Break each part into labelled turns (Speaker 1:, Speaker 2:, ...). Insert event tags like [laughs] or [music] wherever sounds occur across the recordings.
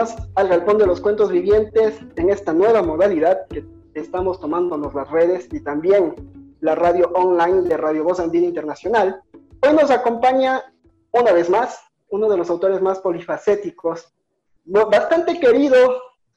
Speaker 1: Más al Galpón de los Cuentos Vivientes en esta nueva modalidad que estamos tomándonos las redes y también la radio online de Radio Voz Andina Internacional. Hoy nos acompaña una vez más uno de los autores más polifacéticos, bastante querido,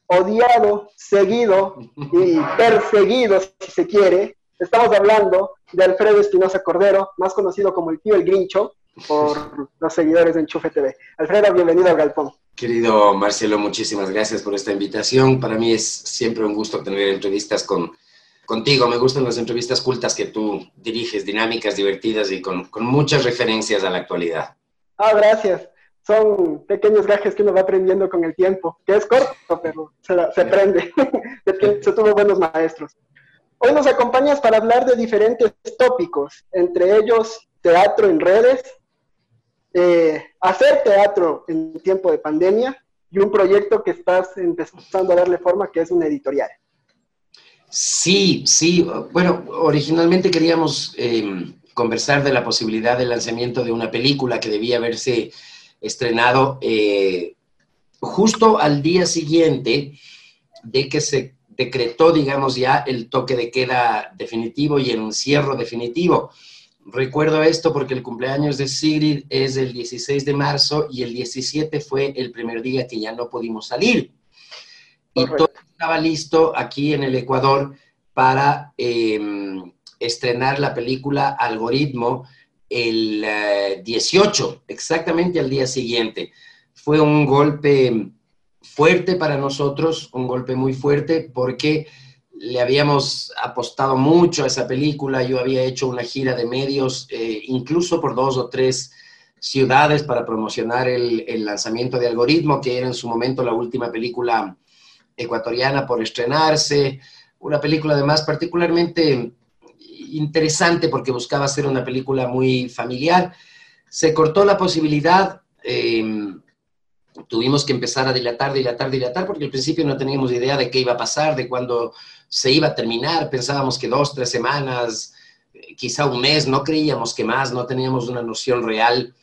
Speaker 1: odiado, seguido y [laughs] perseguido, si se quiere. Estamos hablando de Alfredo Espinosa Cordero, más conocido como el tío El Grincho, por los seguidores de Enchufe TV. Alfredo, bienvenido al Galpón.
Speaker 2: Querido Marcelo, muchísimas gracias por esta invitación. Para mí es siempre un gusto tener entrevistas con, contigo. Me gustan las entrevistas cultas que tú diriges, dinámicas, divertidas y con, con muchas referencias a la actualidad.
Speaker 1: Ah, gracias. Son pequeños gajes que uno va aprendiendo con el tiempo, que es corto, pero se, se aprende. [laughs] se tuvo buenos maestros. Hoy nos acompañas para hablar de diferentes tópicos, entre ellos teatro en redes, eh, hacer teatro en tiempo de pandemia y un proyecto que estás empezando a darle forma, que es una editorial.
Speaker 2: Sí, sí. Bueno, originalmente queríamos eh, conversar de la posibilidad del lanzamiento de una película que debía haberse estrenado eh, justo al día siguiente de que se decretó, digamos, ya el toque de queda definitivo y el encierro definitivo. Recuerdo esto porque el cumpleaños de Sigrid es el 16 de marzo y el 17 fue el primer día que ya no pudimos salir. Y todo estaba listo aquí en el Ecuador para eh, estrenar la película Algoritmo el 18, eh, exactamente al día siguiente. Fue un golpe fuerte para nosotros, un golpe muy fuerte porque le habíamos apostado mucho a esa película, yo había hecho una gira de medios, eh, incluso por dos o tres ciudades para promocionar el, lanzamiento de Algoritmo, que era en su momento la última película ecuatoriana por estrenarse, una película además particularmente interesante porque buscaba hacer una película muy familiar. Se cortó la posibilidad, eh, tuvimos que empezar a dilatar, dilatar, dilatar, porque al principio no teníamos idea de qué iba a pasar, de cuándo se iba a terminar. Pensábamos que dos, tres semanas, quizá un mes, no creíamos que más, no teníamos una noción real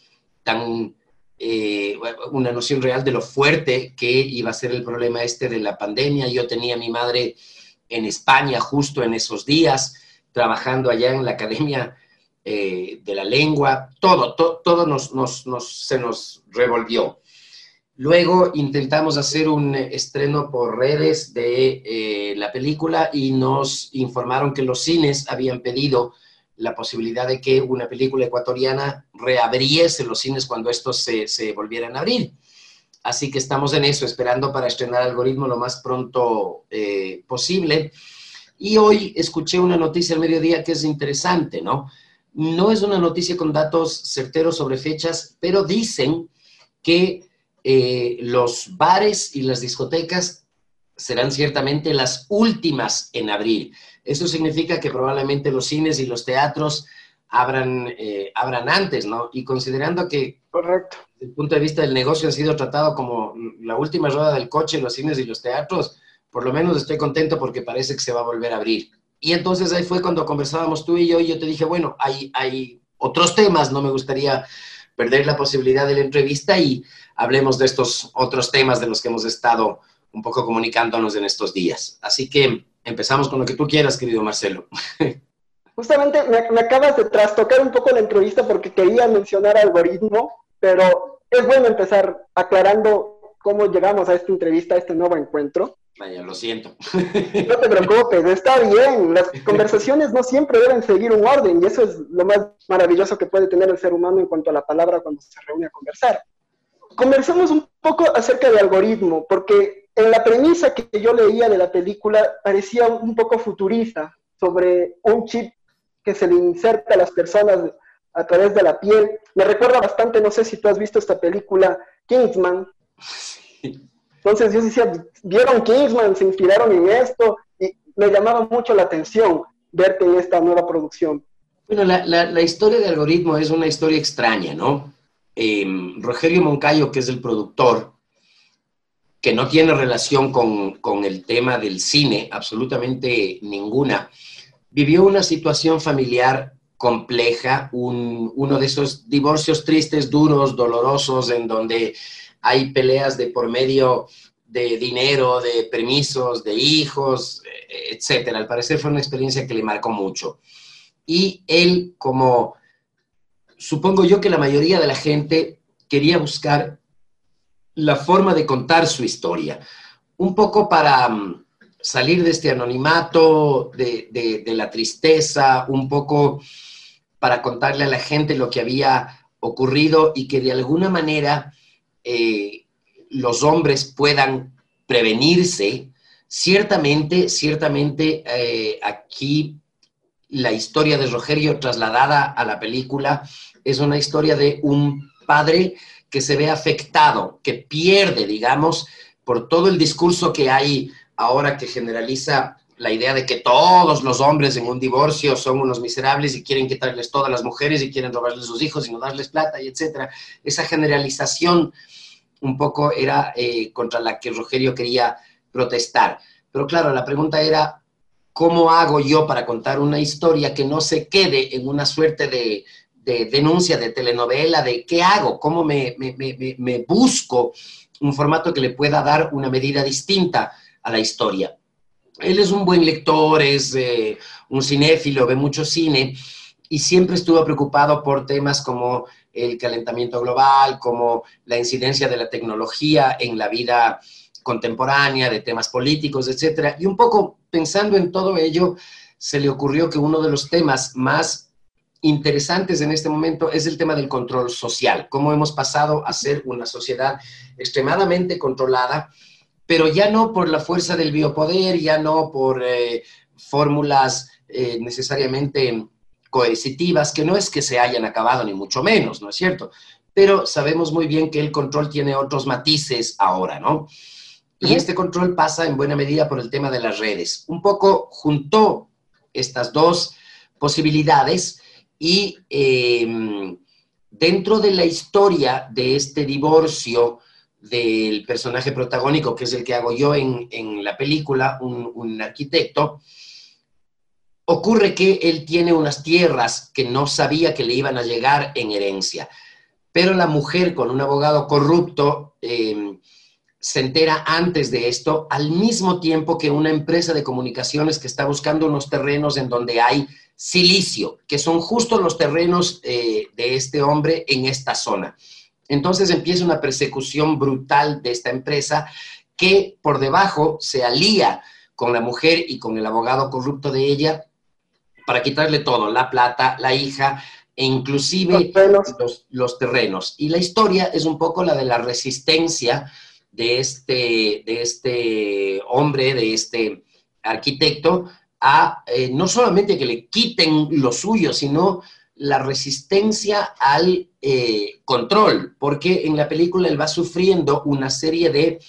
Speaker 2: tan... Eh, una noción real de lo fuerte que iba a ser el problema este de la pandemia. Yo tenía a mi madre en España justo en esos días, trabajando allá en la Academia eh, de la Lengua, todo, to, todo nos, nos, nos, se nos revolvió. Luego intentamos hacer un estreno por redes de eh, la película y nos informaron que los cines habían pedido la posibilidad de que una película ecuatoriana reabriese los cines cuando estos se, se, volvieran a abrir. Así que estamos en eso, esperando para estrenar Algoritmo lo más pronto eh, posible. Y hoy escuché una noticia al mediodía que es interesante, ¿no? No es una noticia con datos certeros sobre fechas, pero dicen que eh, los bares y las discotecas serán ciertamente las últimas en abrir. Eso significa que probablemente los cines y los teatros abran, eh, abran antes, ¿no? Y considerando que,
Speaker 1: Correcto.
Speaker 2: desde el punto de vista del negocio, han sido tratados como la última rueda del coche, los cines y los teatros, por lo menos estoy contento porque parece que se va a volver a abrir. Y entonces ahí fue cuando conversábamos tú y yo, y yo te dije, bueno, hay, hay otros temas, no me gustaría perder la posibilidad de la entrevista y hablemos de estos otros temas de los que hemos estado un poco comunicándonos en estos días. Así que empezamos con lo que tú quieras, querido Marcelo. [laughs]
Speaker 1: Justamente me, me acabas de trastocar un poco la entrevista porque quería mencionar algoritmo, pero es bueno empezar aclarando cómo llegamos a esta entrevista, a este nuevo encuentro.
Speaker 2: Vaya, lo siento.
Speaker 1: No te preocupes, está bien. Las [laughs] conversaciones no siempre deben seguir un orden y eso es lo más maravilloso que puede tener el ser humano en cuanto a la palabra cuando se reúne a conversar. Conversamos un poco acerca de algoritmo, porque en la premisa que yo leía de la película parecía un poco futurista. sobre un chip que se le inserta a las personas a través de la piel. Me recuerda bastante, no sé si tú has visto esta película, Kingsman. [laughs] Entonces yo decía, vieron Kingsman, se inspiraron en esto y me llamaba mucho la atención verte en esta nueva producción.
Speaker 2: Bueno, la, historia de algoritmo es una historia extraña, ¿no? Em, Rogelio Moncayo, que es el productor, que no tiene relación con, con el tema del cine, absolutamente ninguna, vivió una situación familiar compleja, uno de esos divorcios tristes, duros, dolorosos, en donde hay peleas de por medio de dinero, de permisos, de hijos, etcétera. Al parecer fue una experiencia que le marcó mucho. Y él, como supongo yo que la mayoría de la gente quería buscar la forma de contar su historia, un poco para mm, salir de este anonimato, de, de la tristeza, un poco para contarle a la gente lo que había ocurrido y que de alguna manera eh, los hombres puedan prevenirse. Ciertamente, ciertamente eh, aquí la historia de Rogerio trasladada a la película es una historia de un padre que se ve afectado, que pierde, digamos, por todo el discurso que hay ahora que generaliza la idea de que todos los hombres en un divorcio son unos miserables y quieren quitarles todas las mujeres y quieren robarles sus hijos y no darles plata y etcétera. Esa generalización un poco era eh, contra la que Rogerio quería protestar. Pero claro, la pregunta era, ¿cómo hago yo para contar una historia que no se quede en una suerte de, denuncia, de telenovela, de qué hago, cómo me busco un formato que le pueda dar una medida distinta a la historia? Él es un buen lector, es eh, un cinéfilo, ve mucho cine y siempre estuvo preocupado por temas como el calentamiento global, como la incidencia de la tecnología en la vida contemporánea, de temas políticos, etc. Y un poco pensando en todo ello, se le ocurrió que uno de los temas más interesantes en este momento es el tema del control social, cómo hemos pasado a ser una sociedad extremadamente controlada pero ya no por la fuerza del biopoder, ya no por eh, fórmulas eh, necesariamente coercitivas, que no es que se hayan acabado ni mucho menos, ¿no es cierto? Pero sabemos muy bien que el control tiene otros matices ahora, ¿no? Y este control pasa en buena medida por el tema de las redes. Un poco juntó estas dos posibilidades y em, dentro de la historia de este divorcio, del personaje protagónico, que es el que hago yo en, la película, un, arquitecto, ocurre que él tiene unas tierras que no sabía que le iban a llegar en herencia, pero la mujer con un abogado corrupto eh, se entera antes de esto, al mismo tiempo que una empresa de comunicaciones que está buscando unos terrenos en donde hay silicio, que son justo los terrenos eh, de este hombre en esta zona. Entonces empieza una persecución brutal de esta empresa que por debajo se alía con la mujer y con el abogado corrupto de ella para quitarle todo, la plata, la hija e inclusive los, terrenos. Y la historia es un poco la de la resistencia de este, de este hombre, de este arquitecto, a eh, no solamente que le quiten lo suyo, sino la resistencia al eh, control, porque en la película él va sufriendo una serie de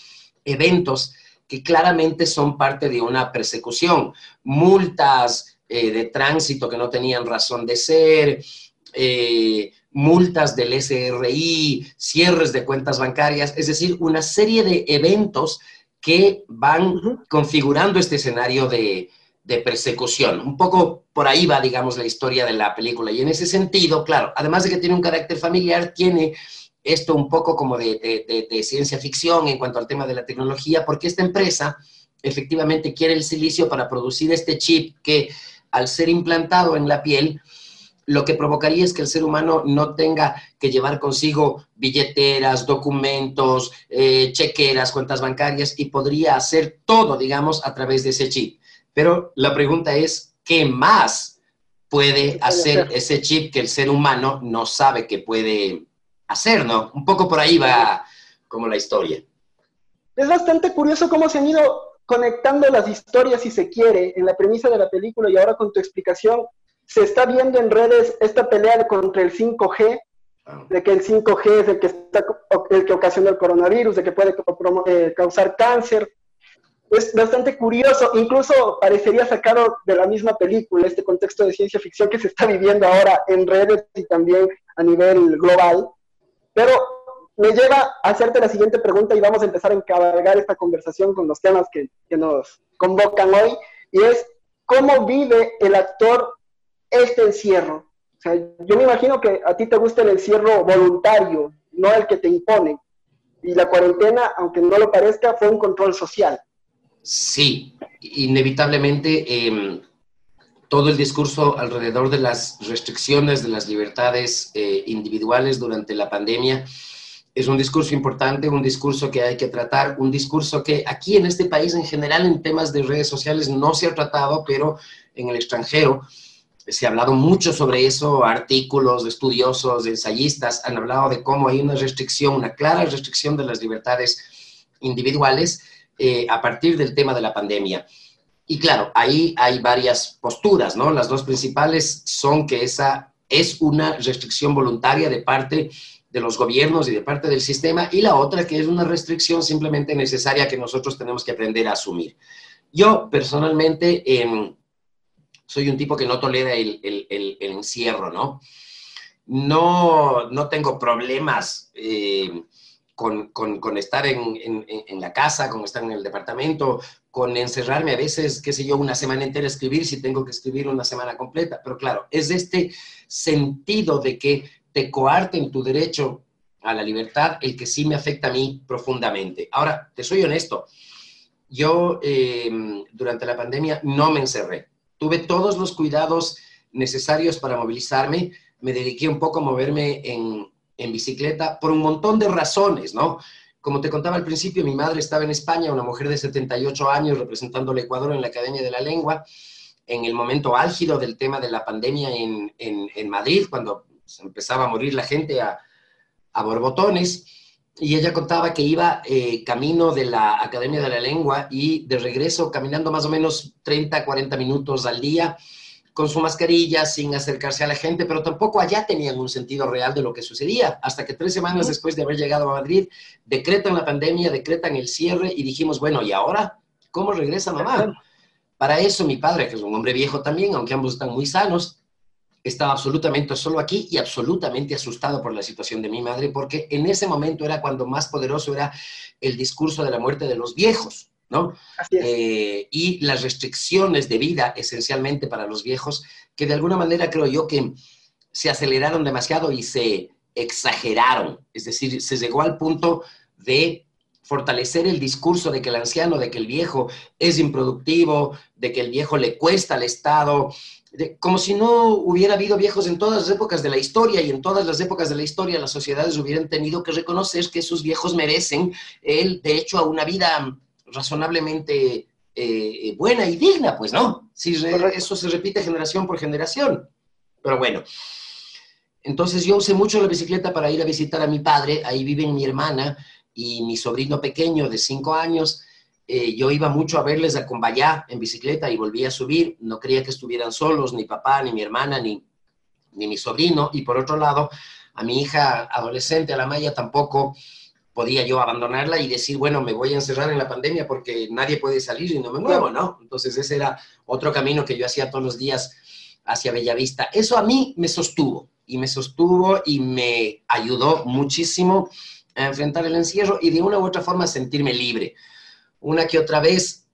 Speaker 2: eventos que claramente son parte de una persecución, multas eh, de tránsito que no tenían razón de ser, eh, multas del SRI, cierres de cuentas bancarias, es decir, una serie de eventos que van configurando este escenario de, de persecución. Un poco por ahí va, digamos, la historia de la película. Y en ese sentido, claro, además de que tiene un carácter familiar, tiene esto un poco como de, ciencia ficción en cuanto al tema de la tecnología, porque esta empresa efectivamente quiere el silicio para producir este chip que al ser implantado en la piel, lo que provocaría es que el ser humano no tenga que llevar consigo billeteras, documentos, eh, chequeras, cuentas bancarias y podría hacer todo, digamos, a través de ese chip. Pero la pregunta es, ¿qué más puede hacer ese chip que el ser humano no sabe que puede hacer, no? Un poco por ahí va como la historia.
Speaker 1: Es bastante curioso cómo se han ido conectando las historias, si se quiere, en la premisa de la película y ahora con tu explicación, se está viendo en redes esta pelea contra el 5G, ah. de que el 5G es el que, está, el que ocasiona el coronavirus, de que puede eh, causar cáncer. Es bastante curioso, incluso parecería sacado de la misma película, este contexto de ciencia ficción que se está viviendo ahora en redes y también a nivel global. Pero me lleva a hacerte la siguiente pregunta y vamos a empezar a encargar esta conversación con los temas que, que nos convocan hoy, y es, ¿cómo vive el actor este encierro? O sea, yo me imagino que a ti te gusta el encierro voluntario, no el que te impone. Y la cuarentena, aunque no lo parezca, fue un control social.
Speaker 2: Sí, inevitablemente em, todo el discurso alrededor de las restricciones de las libertades eh, individuales durante la pandemia es un discurso importante, un discurso que hay que tratar, un discurso que aquí en este país en general en temas de redes sociales no se ha tratado, pero en el extranjero se ha hablado mucho sobre eso, artículos, estudiosos, ensayistas han hablado de cómo hay una restricción, una clara restricción de las libertades individuales eh, a partir del tema de la pandemia. Y claro, ahí hay varias posturas, ¿no? Las dos principales son que esa es una restricción voluntaria de parte de los gobiernos y de parte del sistema, y la otra que es una restricción simplemente necesaria que nosotros tenemos que aprender a asumir. Yo personalmente em, soy un tipo que no tolera el, encierro, ¿no? No, no tengo problemas eh, con, estar en, la casa, con estar en el departamento, con encerrarme a veces, qué sé yo, una semana entera a escribir si tengo que escribir una semana completa. Pero claro, es este sentido de que te coarten tu derecho a la libertad el que sí me afecta a mí profundamente. Ahora, te soy honesto, yo em, durante la pandemia no me encerré. Tuve todos los cuidados necesarios para movilizarme, me dediqué un poco a moverme en, en bicicleta por un montón de razones, ¿no? Como te contaba al principio, mi madre estaba en España, una mujer de 78 años representando al Ecuador en la Academia de la Lengua, en el momento álgido del tema de la pandemia en, en, Madrid, cuando empezaba a morir la gente a, borbotones. Y ella contaba que iba eh, camino de la Academia de la Lengua y de regreso caminando más o menos 30, 40 minutos al día con su mascarilla, sin acercarse a la gente, pero tampoco allá tenían un sentido real de lo que sucedía, hasta que tres semanas después de haber llegado a Madrid, decretan la pandemia, decretan el cierre y dijimos, bueno, ¿y ahora cómo regresa mamá? Para eso mi padre, que es un hombre viejo también, aunque ambos están muy sanos, estaba absolutamente solo aquí y absolutamente asustado por la situación de mi madre, porque en ese momento era cuando más poderoso era el discurso de la muerte de los viejos, ¿no? Eh, y las restricciones de vida esencialmente para los viejos, que de alguna manera creo yo que se aceleraron demasiado y se exageraron, es decir, se llegó al punto de fortalecer el discurso de que el anciano, de que el viejo es improductivo, de que el viejo le cuesta al Estado, como si no hubiera habido viejos en todas las épocas de la historia y en todas las épocas de la historia las sociedades hubieran tenido que reconocer que sus viejos merecen el derecho a una vida razonablemente eh, buena y digna, pues no, si eso se repite generación por generación. Pero bueno, entonces yo usé mucho la bicicleta para ir a visitar a mi padre, ahí vive mi hermana y mi sobrino pequeño de cinco años, eh, yo iba mucho a verles a Cumbayá en bicicleta y volvía a subir. No creía que estuvieran solos, ni papá, ni mi hermana, ni, ni mi sobrino. Y por otro lado, a mi hija adolescente, a la Maya, tampoco podía yo abandonarla y decir, bueno, me voy a encerrar en la pandemia porque nadie puede salir y no me muevo, ¿no? Entonces ese era otro camino que yo hacía todos los días hacia Bellavista. Eso a mí me sostuvo y me sostuvo y me ayudó muchísimo a enfrentar el encierro y de una u otra forma sentirme libre una que otra vez,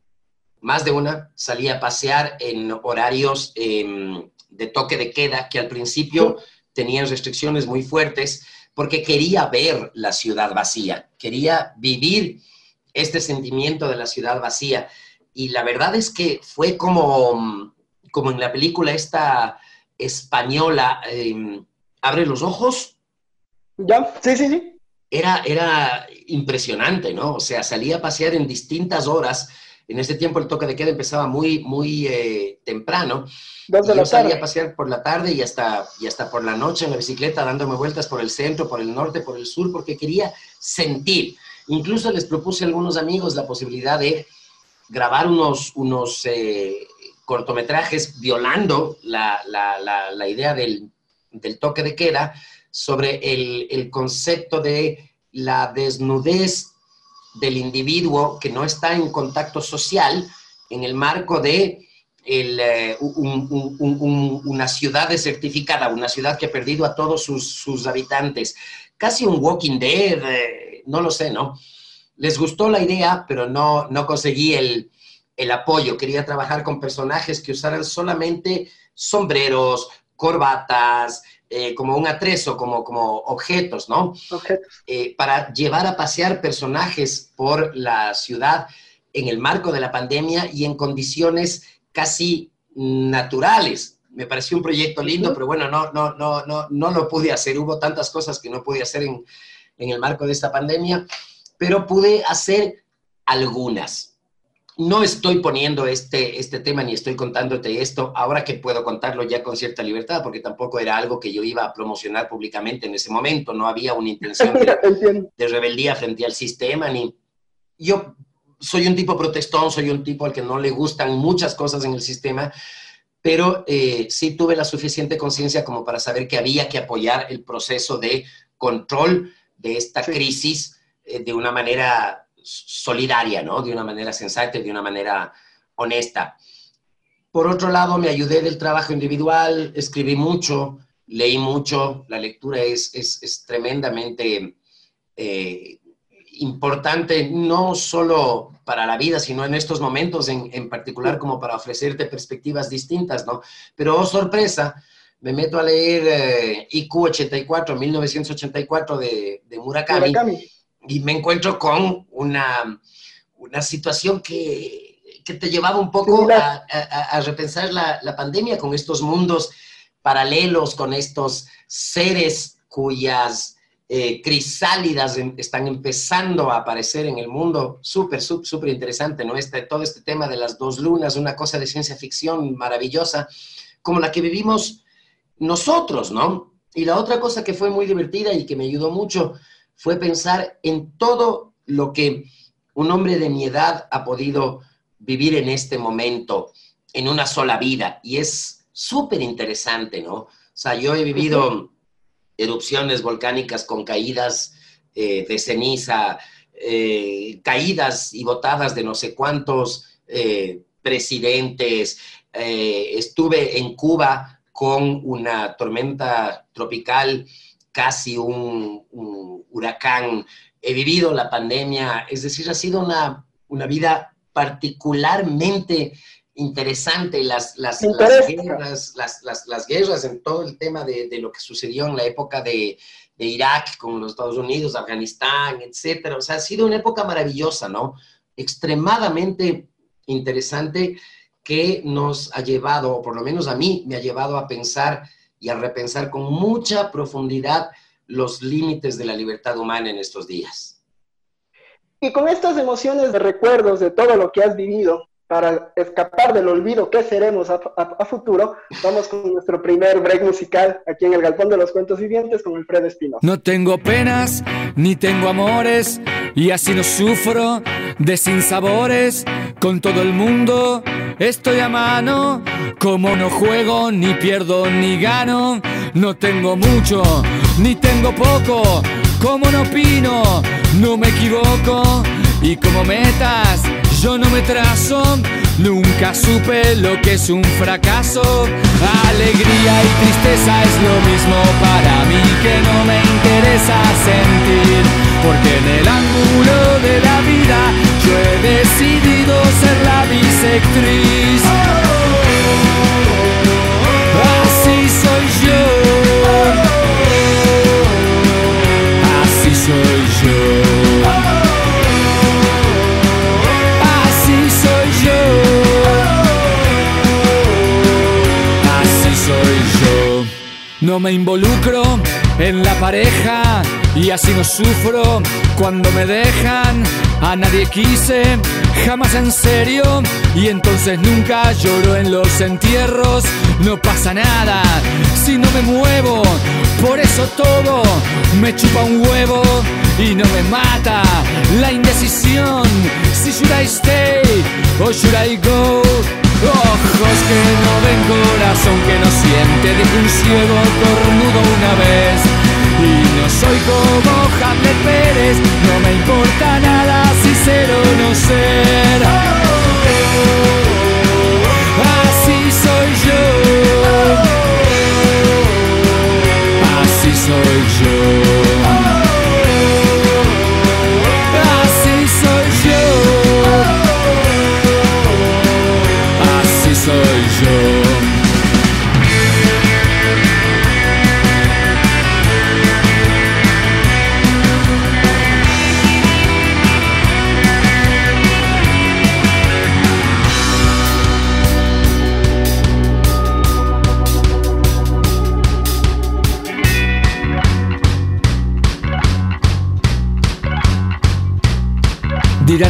Speaker 2: más de una, salía a pasear en horarios em, de toque de queda que al principio tenían restricciones muy fuertes porque quería ver la ciudad vacía, quería vivir este sentimiento de la ciudad vacía. Y la verdad es que fue como, como en la película esta española, em, Abre los ojos.
Speaker 1: Ya, sí, sí, sí
Speaker 2: era, era impresionante, ¿no? O sea, salía a pasear en distintas horas. En ese tiempo el toque de queda empezaba muy, muy eh, temprano. yo salía a pasear por la tarde y hasta, y hasta por la noche en la bicicleta, dándome vueltas por el centro, por el norte, por el sur, porque quería sentir. Incluso les propuse a algunos amigos la posibilidad de grabar unos, unos eh, cortometrajes violando la, idea del, toque de queda sobre el, concepto de la desnudez del individuo que no está en contacto social en el marco de eh, una ciudad desertificada, una ciudad que ha perdido a todos sus, habitantes. Casi un Walking Dead, eh, no lo sé, ¿no? Les gustó la idea, pero no, no conseguí el, el apoyo. Quería trabajar con personajes que usaran solamente sombreros, corbatas, eh, como un atrezo, como, como objetos, ¿no? Objetos. Eh, para llevar a pasear personajes por la ciudad en el marco de la pandemia y en condiciones casi naturales. Me pareció un proyecto lindo, pero bueno, no, no, no, no, no lo pude hacer. Hubo tantas cosas que no pude hacer en, en el marco de esta pandemia, pero pude hacer algunas no estoy poniendo este, este tema ni estoy contándote esto ahora que puedo contarlo ya con cierta libertad, porque tampoco era algo que yo iba a promocionar públicamente en ese momento, no había una intención [laughs] de, rebeldía frente al sistema, ni yo soy un tipo protestón, soy un tipo al que no le gustan muchas cosas en el sistema, pero eh, sí tuve la suficiente conciencia como para saber que había que apoyar el proceso de control de esta crisis eh, de una manera solidaria, ¿no? De una manera sensata y de una manera honesta. Por otro lado, me ayudé del trabajo individual, escribí mucho, leí mucho, la lectura es, es, tremendamente eh, importante, no solo para la vida, sino en estos momentos en, en, particular como para ofrecerte perspectivas distintas, ¿no? Pero, oh, sorpresa, me meto a leer eh, IQ 84, 1984 de, de Murakami y me encuentro con una, una situación que, que, te llevaba un poco a, a, repensar la, la, pandemia con estos mundos paralelos, con estos seres cuyas eh, crisálidas están empezando a aparecer en el mundo. Súper, súper interesante, ¿no? Este, todo este tema de las dos lunas, una cosa de ciencia ficción maravillosa, como la que vivimos nosotros, ¿no? Y la otra cosa que fue muy divertida y que me ayudó mucho fue pensar en todo lo que un hombre de mi edad ha podido vivir en este momento, en una sola vida. Y es súper interesante, ¿no? O sea, yo he vivido erupciones volcánicas con caídas eh, de ceniza, eh, caídas y botadas de no sé cuántos eh, presidentes. estuve en Cuba con una tormenta tropical casi un, huracán, he vivido la pandemia, es decir, ha sido una, una vida particularmente interesante las, las, las guerras, las, las, guerras en todo el tema de, de, lo que sucedió en la época de, de, Irak con los Estados Unidos, Afganistán, etcétera. O sea, ha sido una época maravillosa, ¿no? Extremadamente interesante que nos ha llevado, o por lo menos a mí, me ha llevado a pensar y a repensar con mucha profundidad los límites de la libertad humana en estos días.
Speaker 1: Y con estas emociones de recuerdos de todo lo que has vivido, para escapar del olvido que seremos a, futuro, vamos con nuestro primer break musical aquí en el Galpón de los Cuentos Vivientes con Alfredo Espino.
Speaker 3: No tengo penas ni tengo amores y así no sufro de sinsabores con todo el mundo. Estoy a mano, como no juego, ni pierdo ni gano. No tengo mucho, ni tengo poco, como no opino, no me equivoco. Y como metas, yo no me trazo, nunca supe lo que es un fracaso. Alegría y tristeza es lo mismo para mí que no me interesa sentir, porque en el ángulo de la vida yo he decidido ser la bisectriz. Así soy yo. No me involucro en la pareja y así no sufro cuando me dejan. A nadie quise, jamás en serio, y entonces nunca lloro en los entierros. No pasa nada si no me muevo, por eso todo me chupa un huevo. y no me mata la indecisión. Si should I stay o should I go? Ojos que no ven, corazón que no siente, dijo un ciego cornudo una vez. Y no soy como Hamlet Pérez, no me importa nada si ser o no ser. Así soy yo. Así soy yo.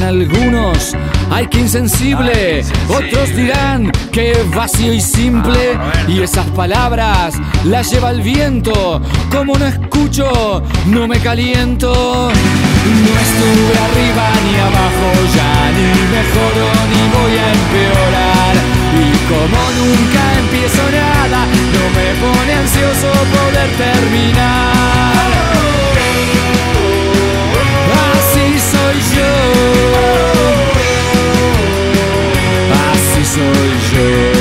Speaker 3: Algunos, ay que insensible, otros dirán que vacío y simple, y esas palabras las lleva el viento, como no escucho, no me caliento, no estuve arriba ni abajo ya, ni mejoro ni voy a empeorar, y como nunca empiezo nada, no me pone ansioso poder terminar. Soy yo. Así soy yo. Así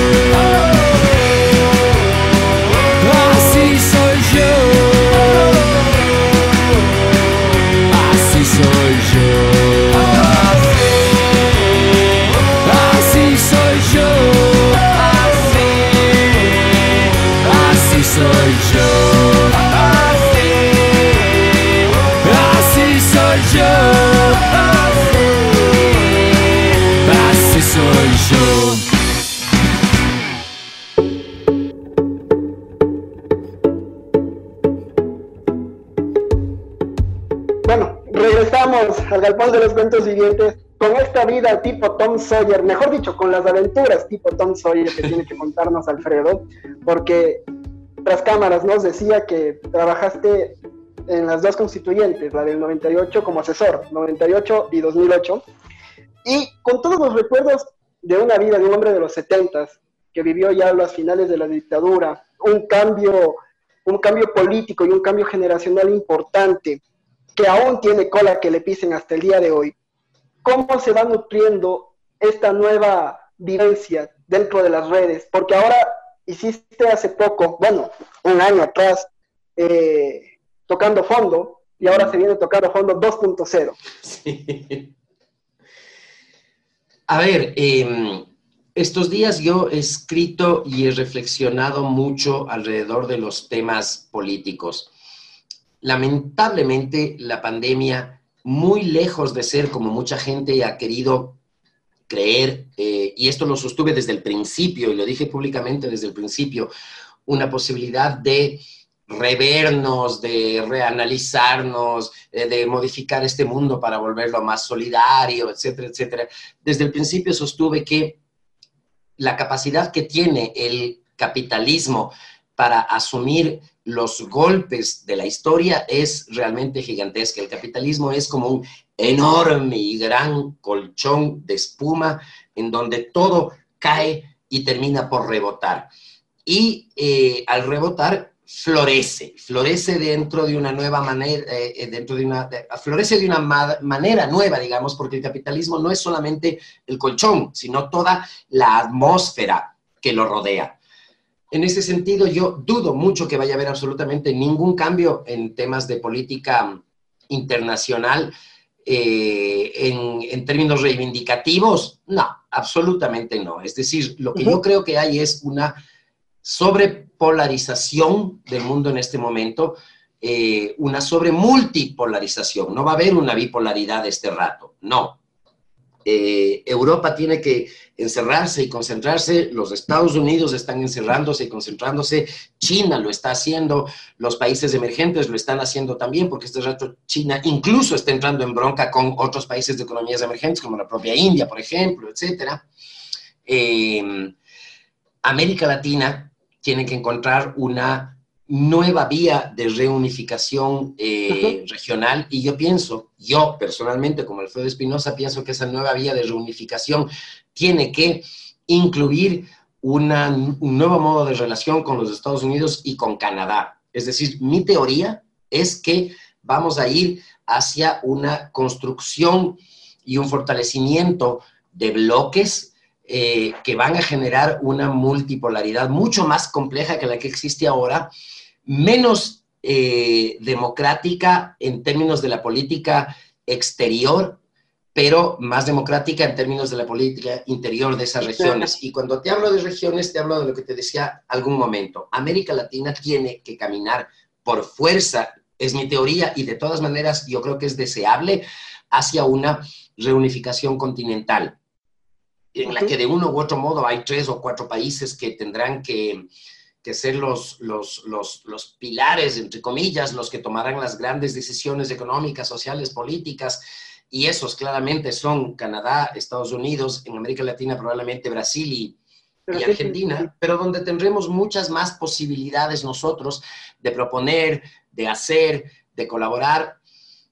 Speaker 1: Tom Sawyer, mejor dicho, con las aventuras tipo Tom Sawyer que tiene que contarnos Alfredo, porque tras cámaras nos decía que trabajaste en las dos constituyentes, la del 98 como asesor, 98 y 2008, y con todos los recuerdos de una vida de un hombre de los 70 que vivió ya las finales de la dictadura, un cambio, un cambio político y un cambio generacional importante que aún tiene cola que le pisen hasta el día de hoy. ¿Cómo se va nutriendo esta nueva vivencia dentro de las redes? Porque ahora hiciste hace poco, bueno, un año atrás, eh, tocando fondo y ahora se viene tocando fondo 2.0. Sí.
Speaker 2: A ver, em, estos días yo he escrito y he reflexionado mucho alrededor de los temas políticos. Lamentablemente, la pandemia, muy lejos de ser como mucha gente ha querido creer, eh, y esto lo sostuve desde el principio, y lo dije públicamente desde el principio, una posibilidad de revernos, de reanalizarnos, eh, de modificar este mundo para volverlo más solidario, etcétera, etcétera. Desde el principio sostuve que la capacidad que tiene el capitalismo para asumir los golpes de la historia es realmente gigantesca. El capitalismo es como un enorme y gran colchón de espuma en donde todo cae y termina por rebotar. Y eh, al rebotar florece, florece dentro de una nueva manera, eh, eh, dentro de una, florece de una manera nueva, digamos, porque el capitalismo no es solamente el colchón, sino toda la atmósfera que lo rodea. En ese sentido, yo dudo mucho que vaya a haber absolutamente ningún cambio en temas de política internacional eh, en, en, términos reivindicativos. No, absolutamente no. Es decir, lo que yo creo que hay es una sobrepolarización del mundo en este momento, eh, una sobre multipolarización. No va a haber una bipolaridad este rato, no. Eh, Europa tiene que encerrarse y concentrarse, los Estados Unidos están encerrándose y concentrándose, China lo está haciendo, los países emergentes lo están haciendo también, porque este rato China incluso está entrando en bronca con otros países de economías emergentes, como la propia India, por ejemplo, etc. Eh, América Latina tiene que encontrar una nueva vía de reunificación eh, regional y yo pienso, yo personalmente como Alfredo Espinosa, pienso que esa nueva vía de reunificación tiene que incluir un nuevo modo de relación con los Estados Unidos y con Canadá. Es decir, mi teoría es que vamos a ir hacia una construcción y un fortalecimiento de bloques eh, que van a generar una multipolaridad mucho más compleja que la que existe ahora, menos eh, democrática en términos de la política exterior, pero más democrática en términos de la política interior de esas regiones. Y cuando te hablo de regiones, te hablo de lo que te decía algún momento. América Latina tiene que caminar por fuerza, es mi teoría, y de todas maneras yo creo que es deseable hacia una reunificación continental, en la que de uno u otro modo hay tres o cuatro países que tendrán que, que ser los, los, los, los, pilares, entre comillas, los que tomarán las grandes decisiones económicas, sociales, políticas, y esos claramente son Canadá, Estados Unidos, en América Latina probablemente Brasil y, y Argentina, pero donde tendremos muchas más posibilidades nosotros de proponer, de hacer, de colaborar,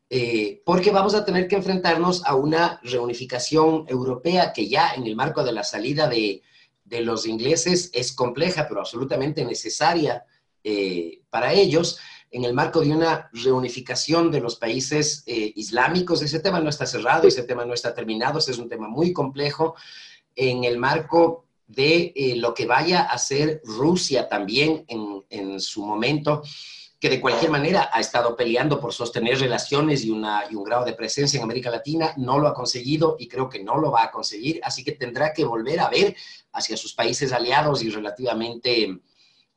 Speaker 2: eh, porque vamos a tener que enfrentarnos a una reunificación europea que ya en el marco de la salida de, de los ingleses es compleja, pero absolutamente necesaria eh, para ellos. En el marco de una reunificación de los países eh, islámicos, ese tema no está cerrado, ese tema no está terminado, ese es un tema muy complejo. En el marco de lo que vaya a hacer Rusia también en, en su momento, que de cualquier manera ha estado peleando por sostener relaciones y, una, y un grado de presencia en América Latina, no lo ha conseguido y creo que no lo va a conseguir, así que tendrá que volver a ver hacia sus países aliados y relativamente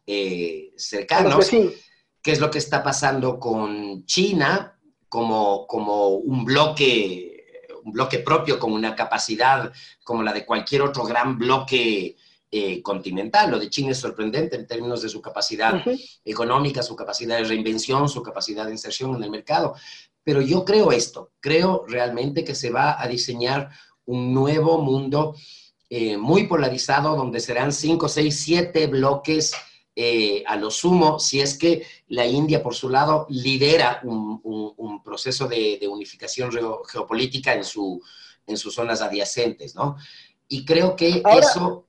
Speaker 2: eh, cercanos, qué es lo que está pasando con China como, como un bloque un bloque propio con una capacidad como la de cualquier otro gran bloque eh, continental. Lo de China es sorprendente en términos de su capacidad económica, su capacidad de reinvención, su capacidad de inserción en el mercado. Pero yo creo esto, creo realmente que se va a diseñar un nuevo mundo eh, muy polarizado donde serán cinco, seis, siete bloques eh, a lo sumo, si es que la India, por su lado, lidera un, proceso de, unificación geopolítica en, su, en sus zonas adyacentes, ¿no? Y creo que eso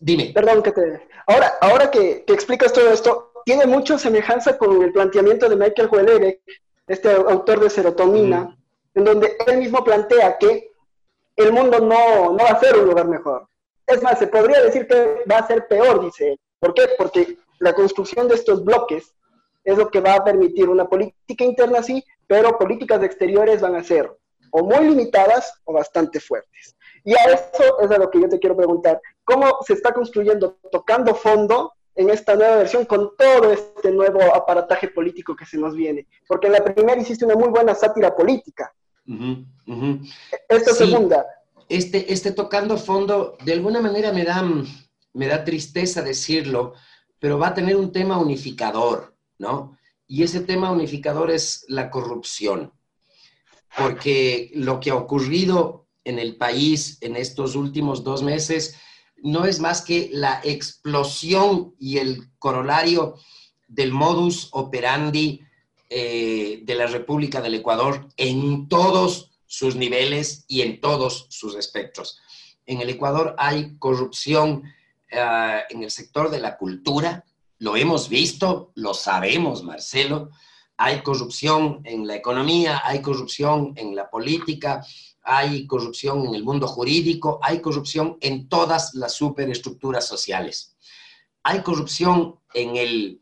Speaker 2: Dime.
Speaker 1: Perdón que te... Ahora, ahora que, explicas todo esto, tiene mucha semejanza con el planteamiento de Michael Huelere, este autor de Serotonina, en donde él mismo plantea que el mundo no, no va a ser un lugar mejor. Es más, se podría decir que va a ser peor, dice él. ¿Por qué? Porque la construcción de estos bloques es lo que va a permitir una política interna, sí, pero políticas exteriores van a ser o muy limitadas o bastante fuertes. Y a eso es a lo que yo te quiero preguntar. ¿Cómo se está construyendo, tocando fondo en esta nueva versión con todo este nuevo aparataje político que se nos viene? Porque en la primera hiciste una muy buena sátira política. Esta segunda.
Speaker 2: Este, este tocando fondo, de alguna manera me da, me da tristeza decirlo, pero va a tener un tema unificador, ¿no? Y ese tema unificador es la corrupción. Porque lo que ha ocurrido en el país en estos últimos dos meses no es más que la explosión y el corolario del modus operandi eh, de la República del Ecuador en todos sus niveles y en todos sus espectros. En el Ecuador hay corrupción eh, en el sector de la cultura, lo hemos visto, lo sabemos, Marcelo, hay corrupción en la economía, hay corrupción en la política, hay corrupción en el mundo jurídico, hay corrupción en todas las superestructuras sociales. Hay corrupción en el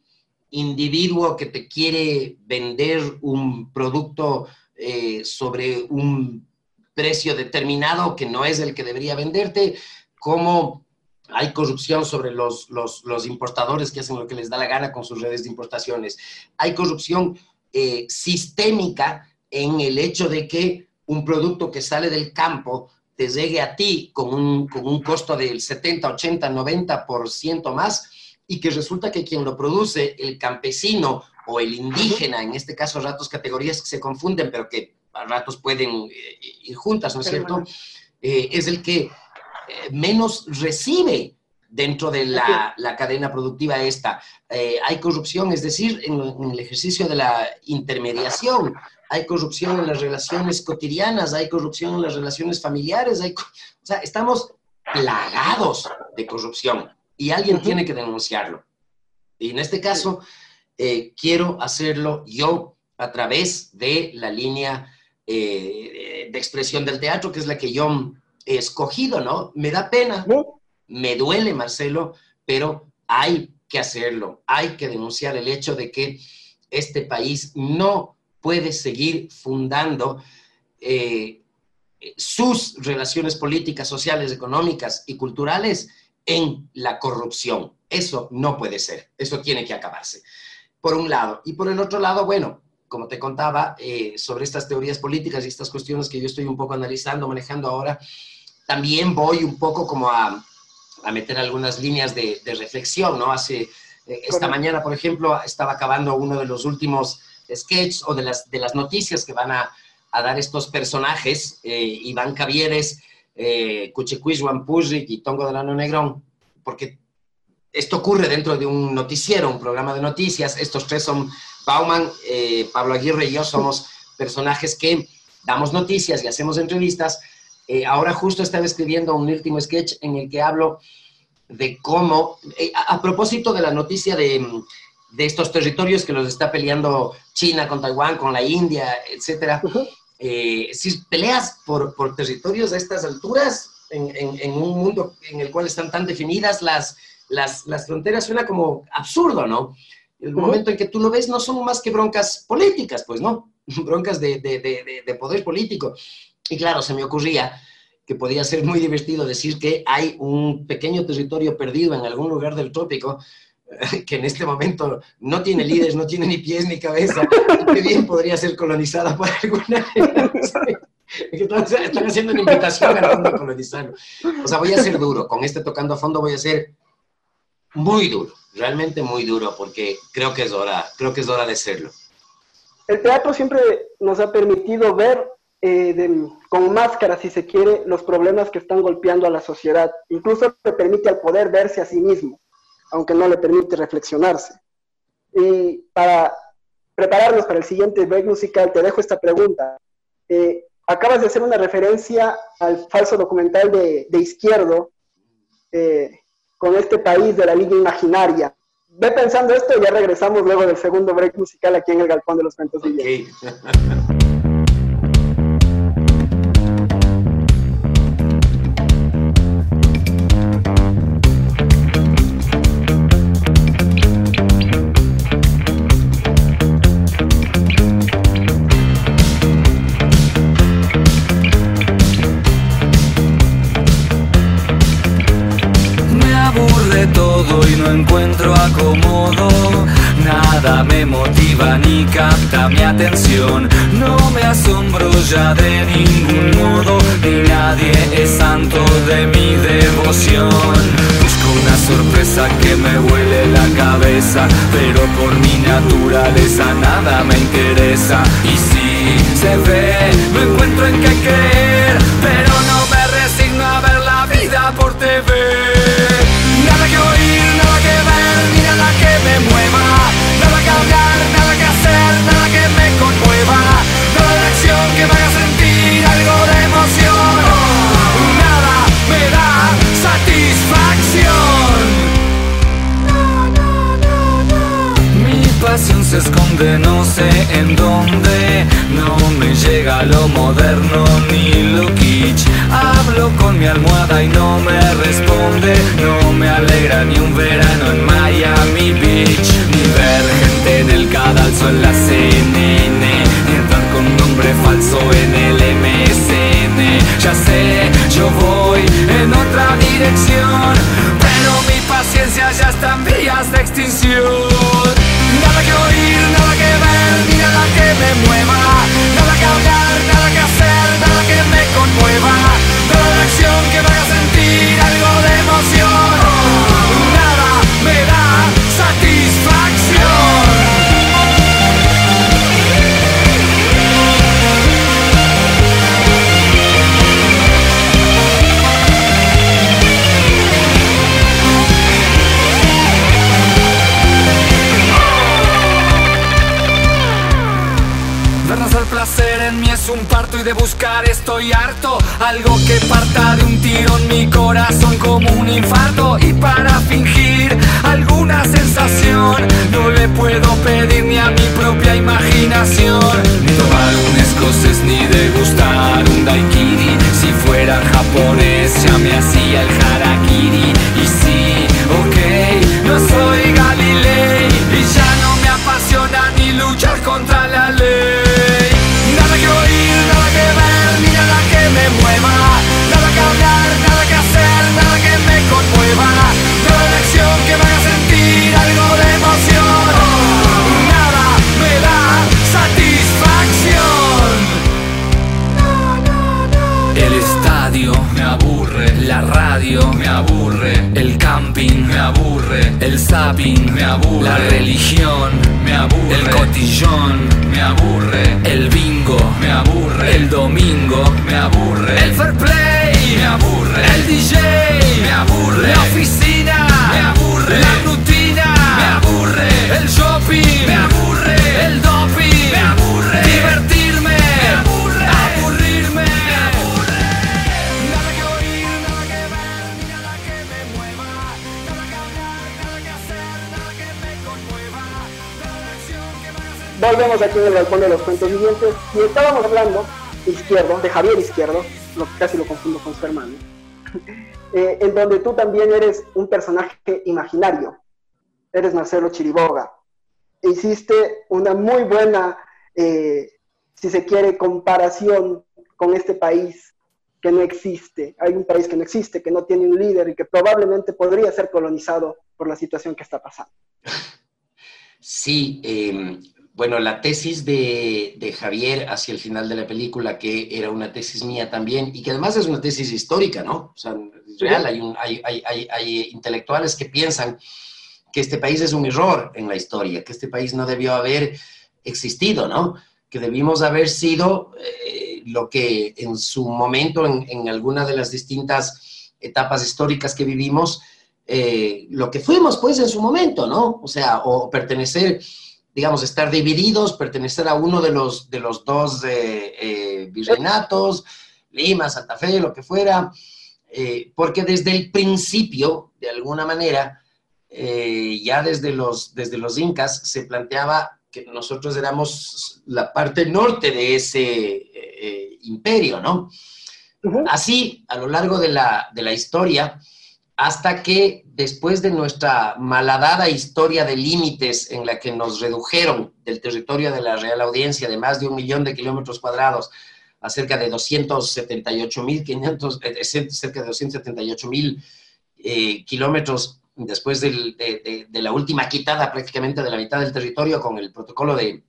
Speaker 2: individuo que te quiere vender un producto eh, sobre un precio determinado que no es el que debería venderte, como hay corrupción sobre los, los, importadores que hacen lo que les da la gana con sus redes de importaciones. Hay corrupción eh, sistémica en el hecho de que un producto que sale del campo te llegue a ti con un, con un costo del 70, 80, 90% más y que resulta que quien lo produce, el campesino o el indígena, en este caso ratos categorías que se confunden, pero que a ratos pueden eh, ir juntas, ¿no es cierto? Eh, es el que eh, menos recibe dentro de la, cadena productiva esta. Eh, hay corrupción, es decir, en, el ejercicio de la intermediación, hay corrupción en las relaciones cotidianas, hay corrupción en las relaciones familiares, hay, o sea, estamos plagados de corrupción y alguien tiene que denunciarlo. Y en este caso, eh, quiero hacerlo yo a través de la línea eh, de expresión del teatro, que es la que yo he escogido, ¿no? Me da pena, me duele, Marcelo, pero hay que hacerlo, hay que denunciar el hecho de que este país no puede seguir fundando eh, sus relaciones políticas, sociales, económicas y culturales en la corrupción. Eso no puede ser, eso tiene que acabarse, por un lado. Y por el otro lado, bueno, como te contaba, eh, sobre estas teorías políticas y estas cuestiones que yo estoy un poco analizando, manejando ahora, también voy un poco como a, a meter algunas líneas de, de reflexión, ¿no? Hace, eh, esta mañana, por ejemplo, estaba acabando uno de los últimos sketches o de las, de las noticias que van a, a dar estos personajes, eh, Iván Cavieres, eh, Juan y Tongo Delano Negrón, porque esto ocurre dentro de un noticiero, un programa de noticias. Estos tres son Bauman, eh, Pablo Aguirre y yo somos personajes que damos noticias y hacemos entrevistas. Eh, ahora justo estaba escribiendo un último sketch en el que hablo de cómo, a, propósito de la noticia de, de, estos territorios que los está peleando China con Taiwán, con la India, etcétera. si peleas por, por, territorios a estas alturas, en, en, en, un mundo en el cual están tan definidas las, las, las fronteras, suena como absurdo, ¿no? el momento en que tú lo ves no son más que broncas políticas, pues, ¿no? [laughs] broncas de, de, de, de, poder político. Y claro, se me ocurría que podía ser muy divertido decir que hay un pequeño territorio perdido en algún lugar del trópico [laughs] que en este momento no tiene líderes, no tiene ni pies ni cabeza, que bien podría ser colonizada por alguna... [laughs] Están haciendo una invitación al fondo a colonizarlo. O sea, voy a ser duro. Con este tocando a fondo voy a ser muy duro realmente muy duro porque creo que es hora, creo que es hora de serlo.
Speaker 1: El teatro siempre nos ha permitido ver eh, con máscara, si se quiere, los problemas que están golpeando a la sociedad. Incluso le permite al poder verse a sí mismo, aunque no le permite reflexionarse. Y para prepararnos para el siguiente break musical, te dejo esta pregunta. Eh, acabas de hacer una referencia al falso documental de, de Izquierdo, eh, con este país de la Liga Imaginaria. Ve pensando esto y ya regresamos luego del segundo break musical aquí en el Galpón de los Cuentos okay. [laughs]
Speaker 3: Nada me motiva ni capta mi atención. No me asombro ya de ningún modo, ni nadie es santo de mi devoción. Busco una sorpresa que me huele la cabeza, pero por mi naturaleza nada me interesa. Y si se ve, no encuentro en qué creer, se esconde no sé en dónde. No me llega lo moderno ni lo kitsch. Hablo con mi almohada y no me responde. No me alegra ni un verano en Miami Beach. Ni ver gente en el cadalso en la CNN Ni entrar con un nombre falso en el MSN Ya sé, yo voy en otra dirección. Pero mi paciencia ya está en vías de extinción me mueva. Nada que buscar estoy harto. Algo que parta de un tiro en mi corazón como un infarto. Y para fingir alguna sensación, no le puedo pedir ni a mi propia imaginación. Ni tomar un escocés ni degustar un daiquiri. Si fuera japonés, ya me hacía el harakiri. Y sí, ok, no soy Galilei. Y ya no me apasiona ni luchar contra
Speaker 1: y estábamos hablando Izquierdo, de Javier Izquierdo, casi lo confundo con su hermano, [laughs] eh, en donde tú también eres un personaje imaginario, eres Marcelo Chiriboga. Hiciste una muy buena, eh, si se quiere, comparación con este país que no existe. Hay un país que no existe, que no tiene un líder y que probablemente podría ser colonizado por la situación que está pasando.
Speaker 2: Sí, eh, bueno, la tesis de, de, Javier hacia el final de la película, que era una tesis mía también, y que además es una tesis histórica, ¿no? O sea, real, hay, un, hay, hay, hay, hay, intelectuales que piensan que este país es un error en la historia, que este país no debió haber existido, ¿no? Que debimos haber sido eh, lo que en su momento, en, en alguna de las distintas etapas históricas que vivimos, eh, lo que fuimos, pues, en su momento, ¿no? O sea, o pertenecer digamos, estar divididos, pertenecer a uno de los, de los dos eh, eh, virreinatos, Lima, Santa Fe, lo que fuera, eh, porque desde el principio, de alguna manera, ya desde los, desde los incas, se planteaba que nosotros éramos la parte norte de ese imperio, ¿no? Uh -huh. Así, a lo largo de la, de la historia, hasta que después de nuestra malhadada historia de límites en la que nos redujeron del territorio de la Real Audiencia de más de un millón de kilómetros cuadrados a cerca de 278.500, eh, cerca de 278 mil eh, kilómetros después del, de, de, de, la última quitada prácticamente de la mitad del territorio con el protocolo de,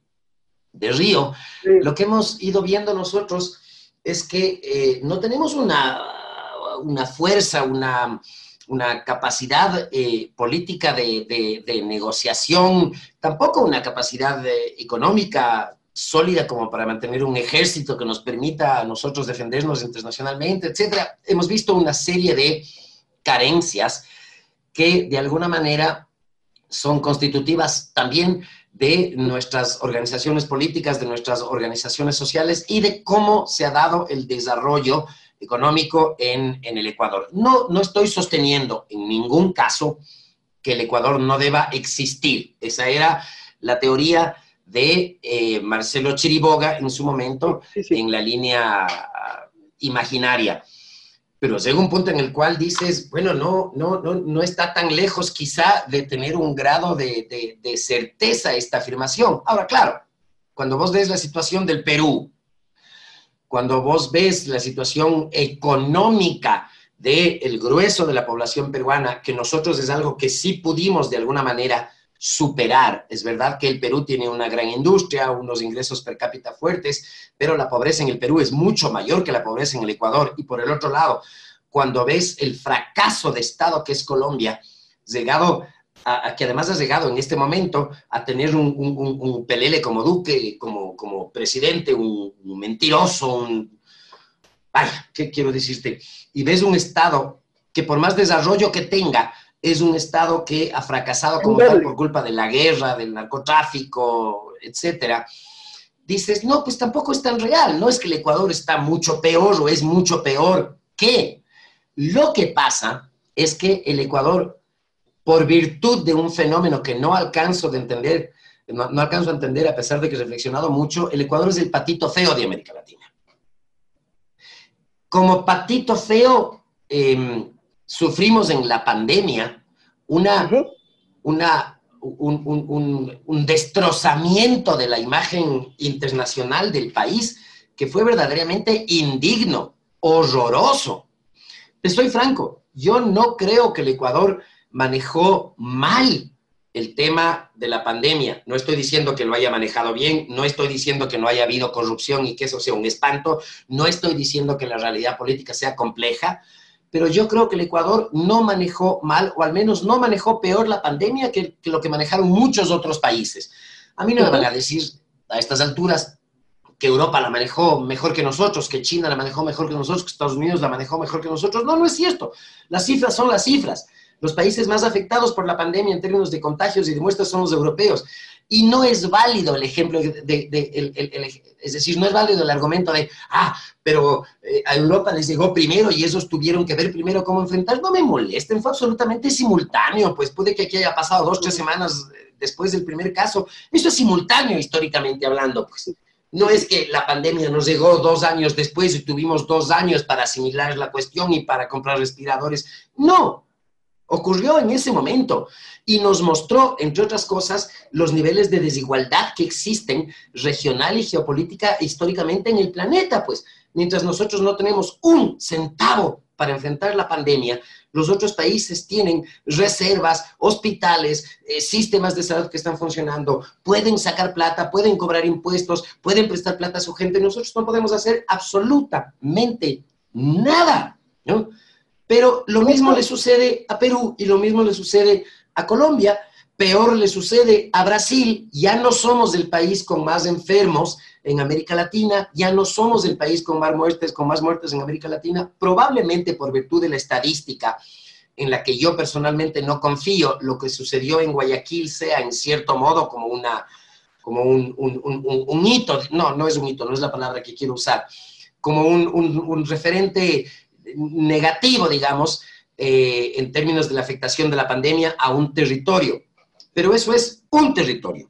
Speaker 2: de Río, sí. lo que hemos ido viendo nosotros es que eh, no tenemos una, una fuerza, una una capacidad eh, política de, de, negociación, tampoco una capacidad de, económica sólida como para mantener un ejército que nos permita a nosotros defendernos internacionalmente, etcétera. Hemos visto una serie de carencias que de alguna manera son constitutivas también de nuestras organizaciones políticas, de nuestras organizaciones sociales y de cómo se ha dado el desarrollo económico en, en, el Ecuador. No, no estoy sosteniendo en ningún caso que el Ecuador no deba existir. Esa era la teoría de eh, Marcelo Chiriboga en su momento sí, sí. en la línea uh, imaginaria. Pero llega un punto en el cual dices, bueno, no, no, no, no está tan lejos quizá de tener un grado de, de, de certeza esta afirmación. Ahora, claro, cuando vos ves la situación del Perú, cuando vos ves la situación económica del el grueso de la población peruana, que nosotros es algo que sí pudimos de alguna manera superar. Es verdad que el Perú tiene una gran industria, unos ingresos per cápita fuertes, pero la pobreza en el Perú es mucho mayor que la pobreza en el Ecuador. Y por el otro lado, cuando ves el fracaso de Estado que es Colombia, llegado a, a, que además ha llegado en este momento a tener un, un, un pelele como Duque, como, como presidente, un, un, mentiroso, un... Vaya, ¿qué quiero decirte? Y ves un Estado que por más desarrollo que tenga, es un Estado que ha fracasado como tal por culpa de la guerra, del narcotráfico, etcétera. dices, no, pues tampoco es tan real, no es que el Ecuador está mucho peor o es mucho peor que. Lo que pasa es que el Ecuador, por virtud de un fenómeno que no alcanzo de entender, no, alcanzo a entender a pesar de que he reflexionado mucho, el Ecuador es el patito feo de América Latina. Como patito feo, em, sufrimos en la pandemia una, una un, destrozamiento de la imagen internacional del país que fue verdaderamente indigno, horroroso. Estoy franco, yo no creo que el Ecuador manejó mal el tema de la pandemia. No estoy diciendo que lo haya manejado bien, no estoy diciendo que no haya habido corrupción y que eso sea un espanto, no estoy diciendo que la realidad política sea compleja, pero yo creo que el Ecuador no manejó mal, o al menos no manejó peor la pandemia que, lo que manejaron muchos otros países. A mí no me van a decir a estas alturas que Europa la manejó mejor que nosotros, que China la manejó mejor que nosotros, que Estados Unidos la manejó mejor que nosotros. No, no es cierto. Las cifras son las cifras. Los países más afectados por la pandemia en términos de contagios y de muestras son los europeos. Y no es válido el ejemplo de, es decir, no es válido el argumento de, ah, pero eh, a Europa les llegó primero y esos tuvieron que ver primero cómo enfrentar. No me molesten, fue absolutamente simultáneo, pues puede que aquí haya pasado dos, tres semanas eh, después del primer caso. Eso es simultáneo históricamente hablando, pues. No es que la pandemia nos llegó dos años después y tuvimos dos años para asimilar la cuestión y para comprar respiradores. No, ocurrió en ese momento y nos mostró, entre otras cosas, los niveles de desigualdad que existen regional y geopolítica históricamente en el planeta, pues mientras nosotros no tenemos un centavo para enfrentar la pandemia, los otros países tienen reservas, hospitales, eh, sistemas de salud que están funcionando, pueden sacar plata, pueden cobrar impuestos, pueden prestar plata a su gente. Nosotros no podemos hacer absolutamente nada, ¿no? Pero lo mismo le sucede a Perú y lo mismo le sucede a Colombia, peor le sucede a Brasil, ya no somos el país con más enfermos en América Latina, ya no somos el país con más muertes, con más muertes en América Latina, probablemente por virtud de la estadística en la que yo personalmente no confío, lo que sucedió en Guayaquil sea en cierto modo como una como un, un hito, no, no es un hito, no es la palabra que quiero usar, como un, referente negativo, digamos, eh, en términos de la afectación de la pandemia a un territorio. Pero eso es un territorio,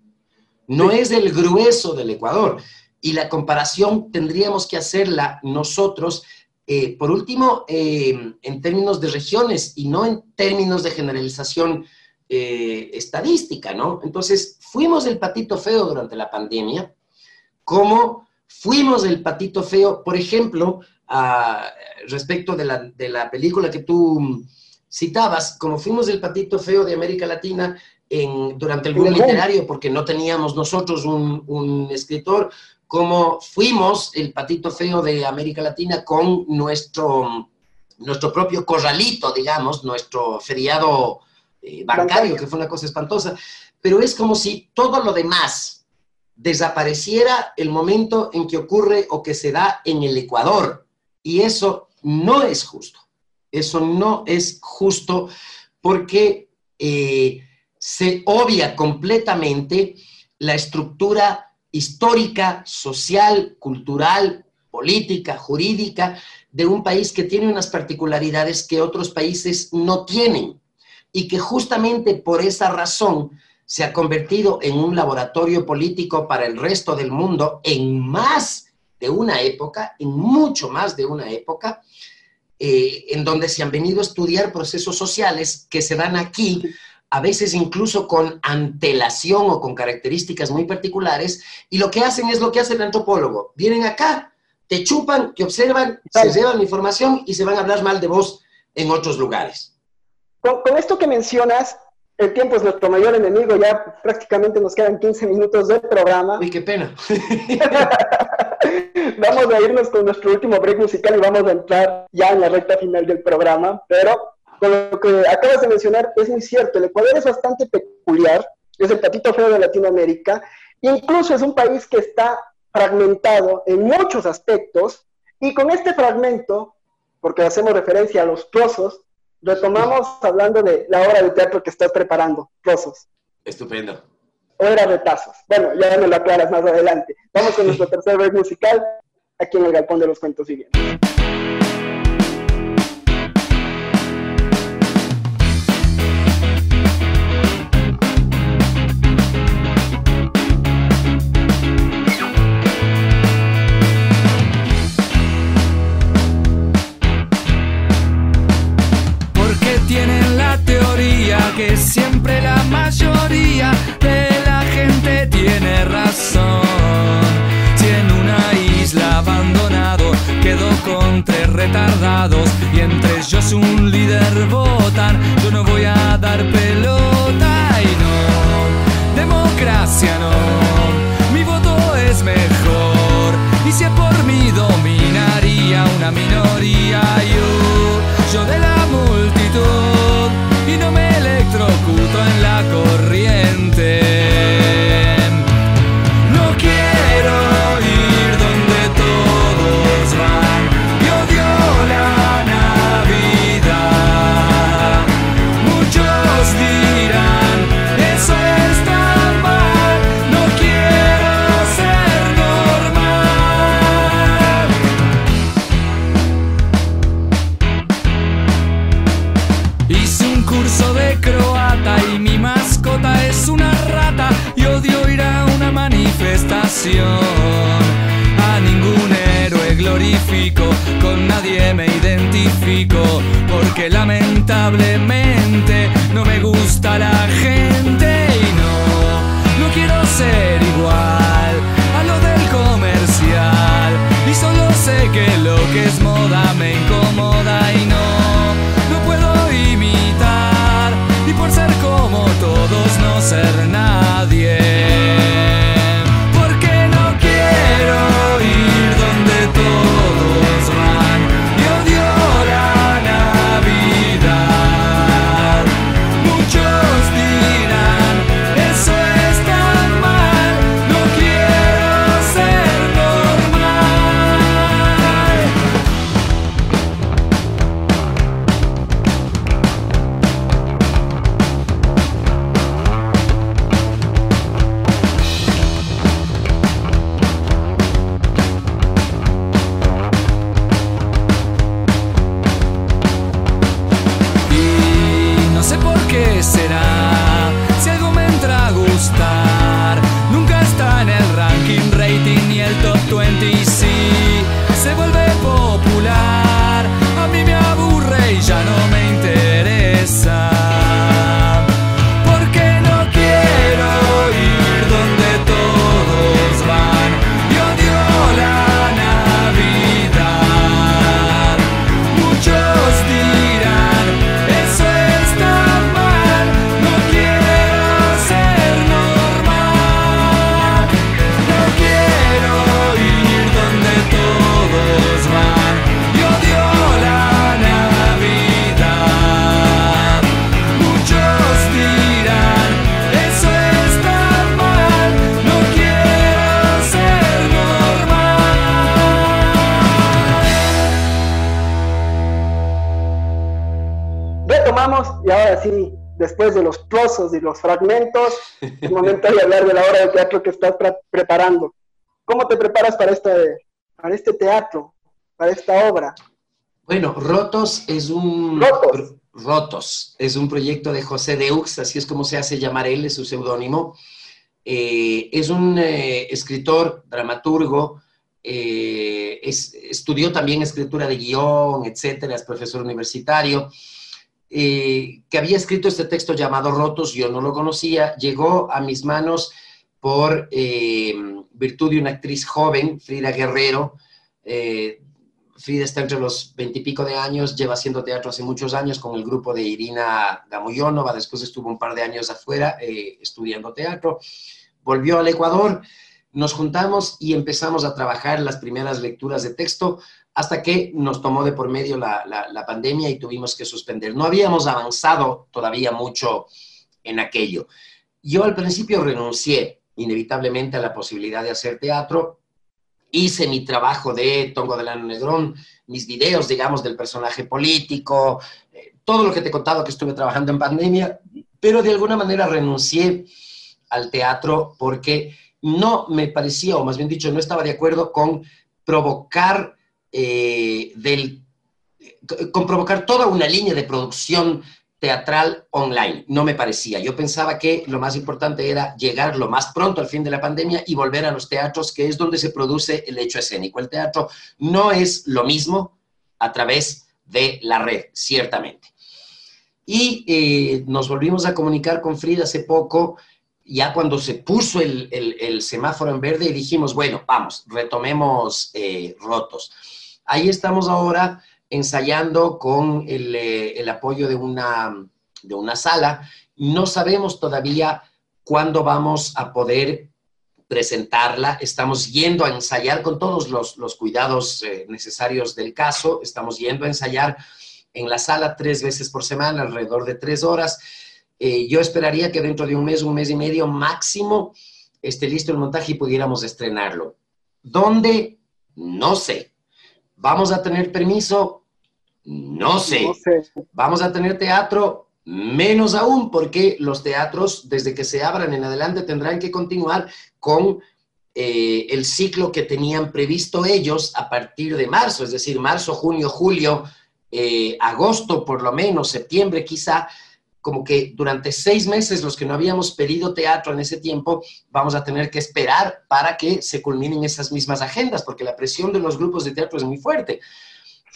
Speaker 2: no es el grueso del Ecuador. Y la comparación tendríamos que hacerla nosotros, eh, por último, eh, en términos de regiones y no en términos de generalización estadística, ¿no? Entonces, fuimos el patito feo durante la pandemia, como fuimos el patito feo, por ejemplo, respecto de la, película que tú citabas, como fuimos el patito feo de América Latina en, durante el boom literario, porque no teníamos nosotros un, escritor, como fuimos el patito feo de América Latina con nuestro, nuestro propio corralito, digamos, nuestro feriado eh, bancario, que fue una cosa espantosa, pero es como si todo lo demás desapareciera el momento en que ocurre o que se da en el Ecuador. Y eso no es justo. Eso no es justo porque eh, se obvia completamente la estructura histórica, social, cultural, política, jurídica de un país que tiene unas particularidades que otros países no tienen y que justamente por esa razón se ha convertido en un laboratorio político para el resto del mundo en más de una época, en mucho más de una época, eh, en donde se han venido a estudiar procesos sociales que se dan aquí, a veces incluso con antelación o con características muy particulares, y lo que hacen es lo que hace el antropólogo. Vienen acá, te chupan, te observan, se llevan la información y se van a hablar mal de vos en otros lugares.
Speaker 1: Con, con esto que mencionas, el tiempo es nuestro mayor enemigo, ya prácticamente nos quedan 15 minutos de programa.
Speaker 2: Uy, qué pena. [laughs] [laughs]
Speaker 1: vamos a irnos con nuestro último break musical y vamos a entrar ya en la recta final del programa, pero con lo que acabas de mencionar es muy cierto, el Ecuador es bastante peculiar, es el patito feo de Latinoamérica, incluso es un país que está fragmentado en muchos aspectos, y con este fragmento, porque hacemos referencia a los trozos, retomamos hablando de la obra de teatro que estás preparando, Trozos.
Speaker 2: Estupendo.
Speaker 1: O era retazos. Bueno, ya me lo aclaras más adelante. Vamos con [laughs] nuestro tercer break musical aquí en el Galpón de los Cuentos Vivientes.
Speaker 3: Retardados y entre ellos un líder votan, yo no voy a dar pelota trozos y los fragmentos, es momento de hablar de la obra de teatro que estás preparando. ¿Cómo te preparas para este, para este teatro, para esta obra?
Speaker 2: Bueno, Rotos es un...
Speaker 1: Rotos.
Speaker 2: Rotos es un proyecto de José Deux, así es como se hace llamar él, es su seudónimo. Eh, es un eh, escritor, dramaturgo, eh, estudió también escritura de guion, etcétera, es profesor universitario. Eh, que había escrito este texto llamado Rotos, yo no lo conocía, llegó a mis manos por eh, virtud de una actriz joven, Frida Guerrero. Eh, Frida está entre los veintipico de años, lleva haciendo teatro hace muchos años con el grupo de Irina Gamoyonova, después estuvo un par de años afuera estudiando teatro, volvió al Ecuador, nos juntamos y empezamos a trabajar las primeras lecturas de texto hasta que nos tomó de por medio la, pandemia y tuvimos que suspender. No habíamos avanzado todavía mucho en aquello. Yo al principio renuncié inevitablemente a la posibilidad de hacer teatro. Hice mi trabajo de Tongo Delano Negrón, mis videos, digamos, del personaje político, eh, todo lo que te he contado que estuve trabajando en pandemia, pero de alguna manera renuncié al teatro porque no me parecía, o más bien dicho, no estaba de acuerdo con provocar eh, del, con provocar toda una línea de producción teatral online. No me parecía. Yo pensaba que lo más importante era llegar lo más pronto al fin de la pandemia y volver a los teatros, que es donde se produce el hecho escénico. El teatro no es lo mismo a través de la red, ciertamente. Y eh, nos volvimos a comunicar con Frida hace poco, ya cuando se puso el, semáforo en verde y dijimos, bueno, vamos, retomemos eh, rotos. Ahí estamos ahora ensayando con eh, el, apoyo de una, de una sala. No sabemos todavía cuándo vamos a poder presentarla. Estamos yendo a ensayar con todos los, cuidados eh, necesarios del caso. Estamos yendo a ensayar en la sala tres veces por semana, alrededor de tres horas. Eh, yo esperaría que dentro de un mes, un mes y medio máximo, esté listo el montaje y pudiéramos estrenarlo. ¿Dónde? No sé. ¿Vamos a tener permiso? No sé. ¿Vamos a tener teatro? Menos aún, porque los teatros, desde que se abran en adelante, tendrán que continuar con eh, el ciclo que tenían previsto ellos a partir de marzo, es decir, marzo, junio, julio, eh, agosto, por lo menos, septiembre quizá, como que durante seis meses los que no habíamos pedido teatro en ese tiempo, vamos a tener que esperar para que se culminen esas mismas agendas, porque la presión de los grupos de teatro es muy fuerte.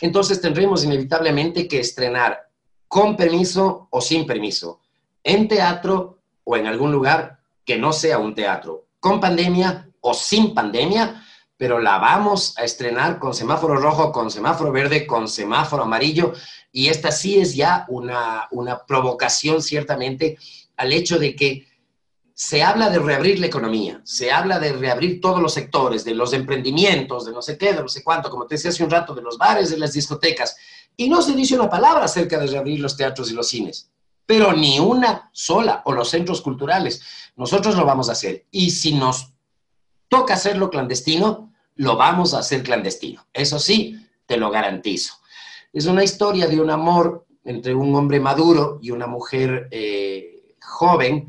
Speaker 2: Entonces tendremos inevitablemente que estrenar con permiso o sin permiso, en teatro o en algún lugar que no sea un teatro, con pandemia o sin pandemia, pero la vamos a estrenar con semáforo rojo, con semáforo verde, con semáforo amarillo, y esta sí es ya una, una provocación ciertamente al hecho de que se habla de reabrir la economía, se habla de reabrir todos los sectores, de los emprendimientos, de no sé qué, de no sé cuánto, como te decía hace un rato, de los bares, de las discotecas, y no se dice una palabra acerca de reabrir los teatros y los cines, pero ni una sola, o los centros culturales. Nosotros lo vamos a hacer, y si nos toca hacerlo clandestino, lo vamos a hacer clandestino. Eso sí, te lo garantizo. Es una historia de un amor entre un hombre maduro y una mujer eh, joven,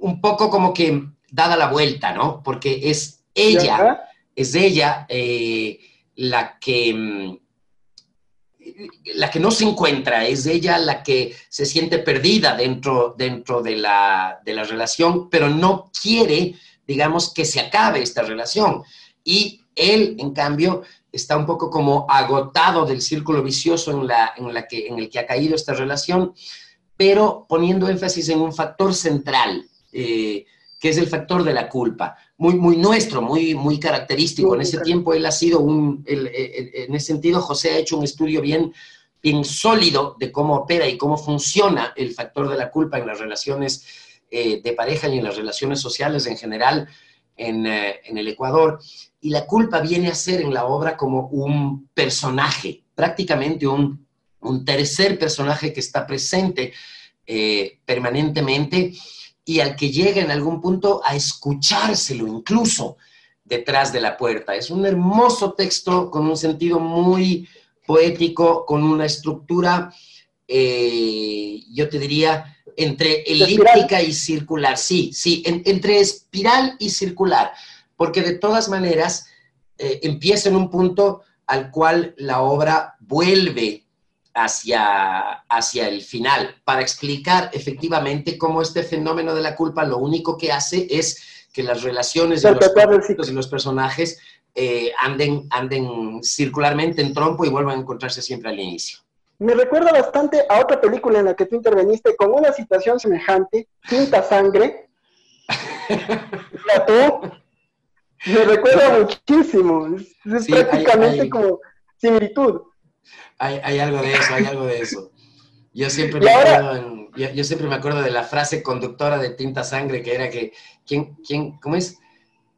Speaker 2: un poco como que dada la vuelta, ¿no? Porque es ella, es ella eh, la que mm, la que no se encuentra, es ella la que se siente perdida dentro, dentro de, la, de la relación, pero no quiere, digamos, que se acabe esta relación. Y él, en cambio, está un poco como agotado del círculo vicioso en, la, en, la que, en el que ha caído esta relación, pero poniendo énfasis en un factor central, eh, que es el factor de la culpa, muy, muy nuestro, muy, muy característico. En ese tiempo él ha sido un, en ese sentido José ha hecho un estudio bien, bien sólido de cómo opera y cómo funciona el factor de la culpa en las relaciones eh, de pareja y en las relaciones sociales en general en, eh, en el Ecuador. Y la culpa viene a ser en la obra como un personaje, prácticamente un, un tercer personaje que está presente permanentemente y al que llega en algún punto a escuchárselo incluso detrás de la puerta. Es un hermoso texto con un sentido muy poético, con una estructura, eh, yo te diría, entre elíptica y circular. Sí, sí, entre espiral y circular, porque de todas maneras eh, empieza en un punto al cual la obra vuelve hacia, hacia el final, para explicar efectivamente cómo este fenómeno de la culpa lo único que hace es que las relaciones de los, y los personajes eh, anden, anden circularmente en trompo y vuelvan a encontrarse siempre al inicio.
Speaker 1: Me recuerda bastante a otra película en la que tú interveniste con una situación semejante, Tinta Sangre. [laughs] me recuerda muchísimo. Es, prácticamente como similitud.
Speaker 2: Hay, algo de eso, hay algo de eso. Yo siempre, me acuerdo yo, siempre me acuerdo de la frase conductora de Tinta Sangre, que era que, ¿quién, quién, ¿cómo es?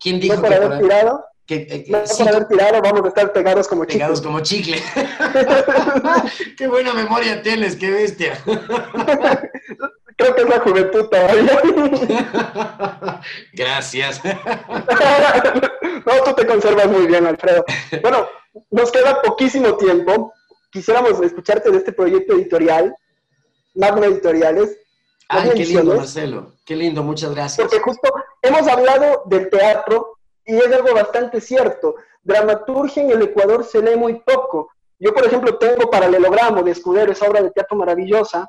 Speaker 2: ¿Quién dijo
Speaker 1: no por haber tirado? Que, eh, no por haber tirado vamos a estar pegados como
Speaker 2: chicle. Pegados como chicle. [laughs] qué buena memoria tienes, qué bestia.
Speaker 1: Creo que es la juventud todavía. [laughs]
Speaker 2: Gracias. [laughs]
Speaker 1: no, tú te conservas muy bien, Alfredo. Bueno, nos queda poquísimo tiempo. Quisiéramos escucharte de este proyecto editorial, Magna Editoriales.
Speaker 2: Ay, qué lindo, Marcelo. Qué lindo, muchas gracias.
Speaker 1: Porque justo hemos hablado del teatro y es algo bastante cierto. Dramaturgia en el Ecuador se lee muy poco. Yo, por ejemplo, tengo Paralelogramo de Escudero, esa obra de teatro maravillosa,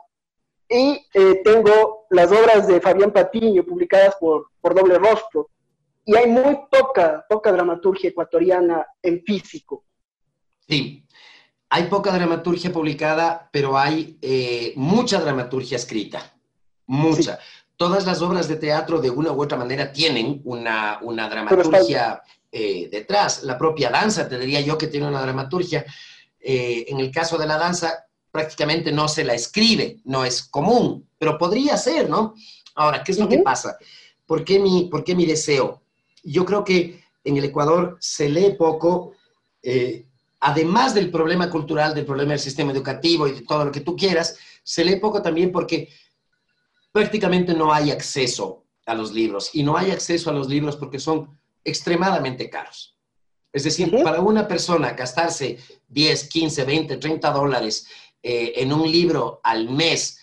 Speaker 1: y eh, tengo las obras de Fabián Patiño publicadas por, por Doble Rostro. Y hay muy poca, poca dramaturgia ecuatoriana en físico.
Speaker 2: Sí, hay poca dramaturgia publicada, pero hay eh, mucha dramaturgia escrita. Mucha. Todas las obras de teatro, de una u otra manera, tienen una, una dramaturgia eh, detrás. La propia danza, te diría yo que tiene una dramaturgia. en el caso de la danza, prácticamente no se la escribe, no es común, pero podría ser, ¿no? Ahora, ¿qué es lo que pasa? ¿Por qué, mi, ¿Por qué mi deseo? Yo creo que en el Ecuador se lee poco, eh, además del problema cultural, del problema del sistema educativo y de todo lo que tú quieras, se lee poco también porque prácticamente no hay acceso a los libros y no hay acceso a los libros porque son extremadamente caros. Es decir, para una persona gastarse 10, 15, 20, 30 dólares eh, en un libro al mes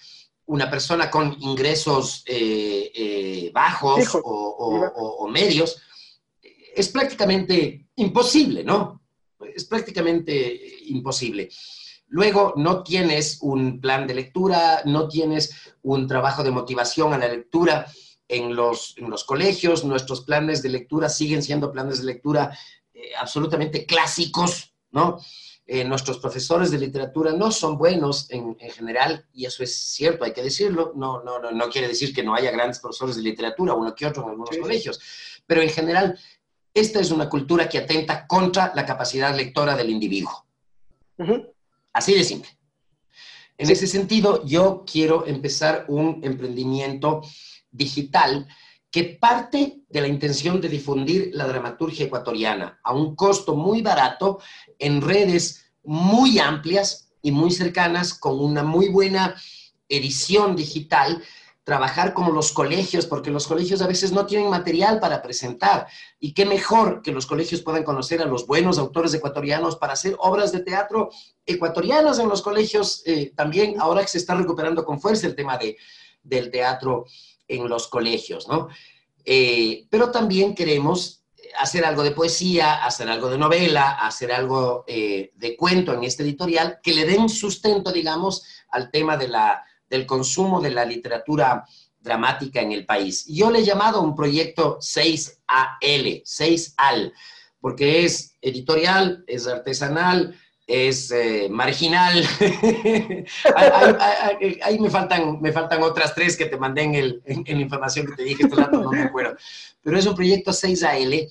Speaker 2: una persona con ingresos eh, eh, bajos o, medios, es prácticamente imposible, ¿no? Es prácticamente imposible. Luego, no tienes un plan de lectura, no tienes un trabajo de motivación a la lectura en los, en los colegios. Nuestros planes de lectura siguen siendo planes de lectura absolutamente clásicos, ¿no? Eh, nuestros profesores de literatura no son buenos en, general, y eso es cierto, hay que decirlo, no, no, no, no, quiere decir que no haya grandes profesores de literatura, uno que otro en algunos colegios, pero en general esta es una cultura que atenta contra la capacidad lectora del individuo. Así de simple. En ese sentido, yo quiero empezar un emprendimiento digital que parte de la intención de difundir la dramaturgia ecuatoriana a un costo muy barato en redes muy amplias y muy cercanas, con una muy buena edición digital, trabajar como los colegios, porque los colegios a veces no tienen material para presentar. Y qué mejor que los colegios puedan conocer a los buenos autores ecuatorianos para hacer obras de teatro ecuatorianas en los colegios. Eh, también ahora que se está recuperando con fuerza el tema de, del teatro en los colegios, ¿no? Eh, pero también queremos hacer algo de poesía, hacer algo de novela, hacer algo eh, de cuento en este editorial que le den sustento, digamos, al tema de la, del consumo de la literatura dramática en el país. Yo le he llamado un proyecto 6AL, 6AL, porque es editorial, es artesanal, es eh, marginal. [laughs] ahí, me, faltan, me faltan otras tres que te mandé en, el, en, la información que te dije, este no me acuerdo. Pero es un proyecto 6AL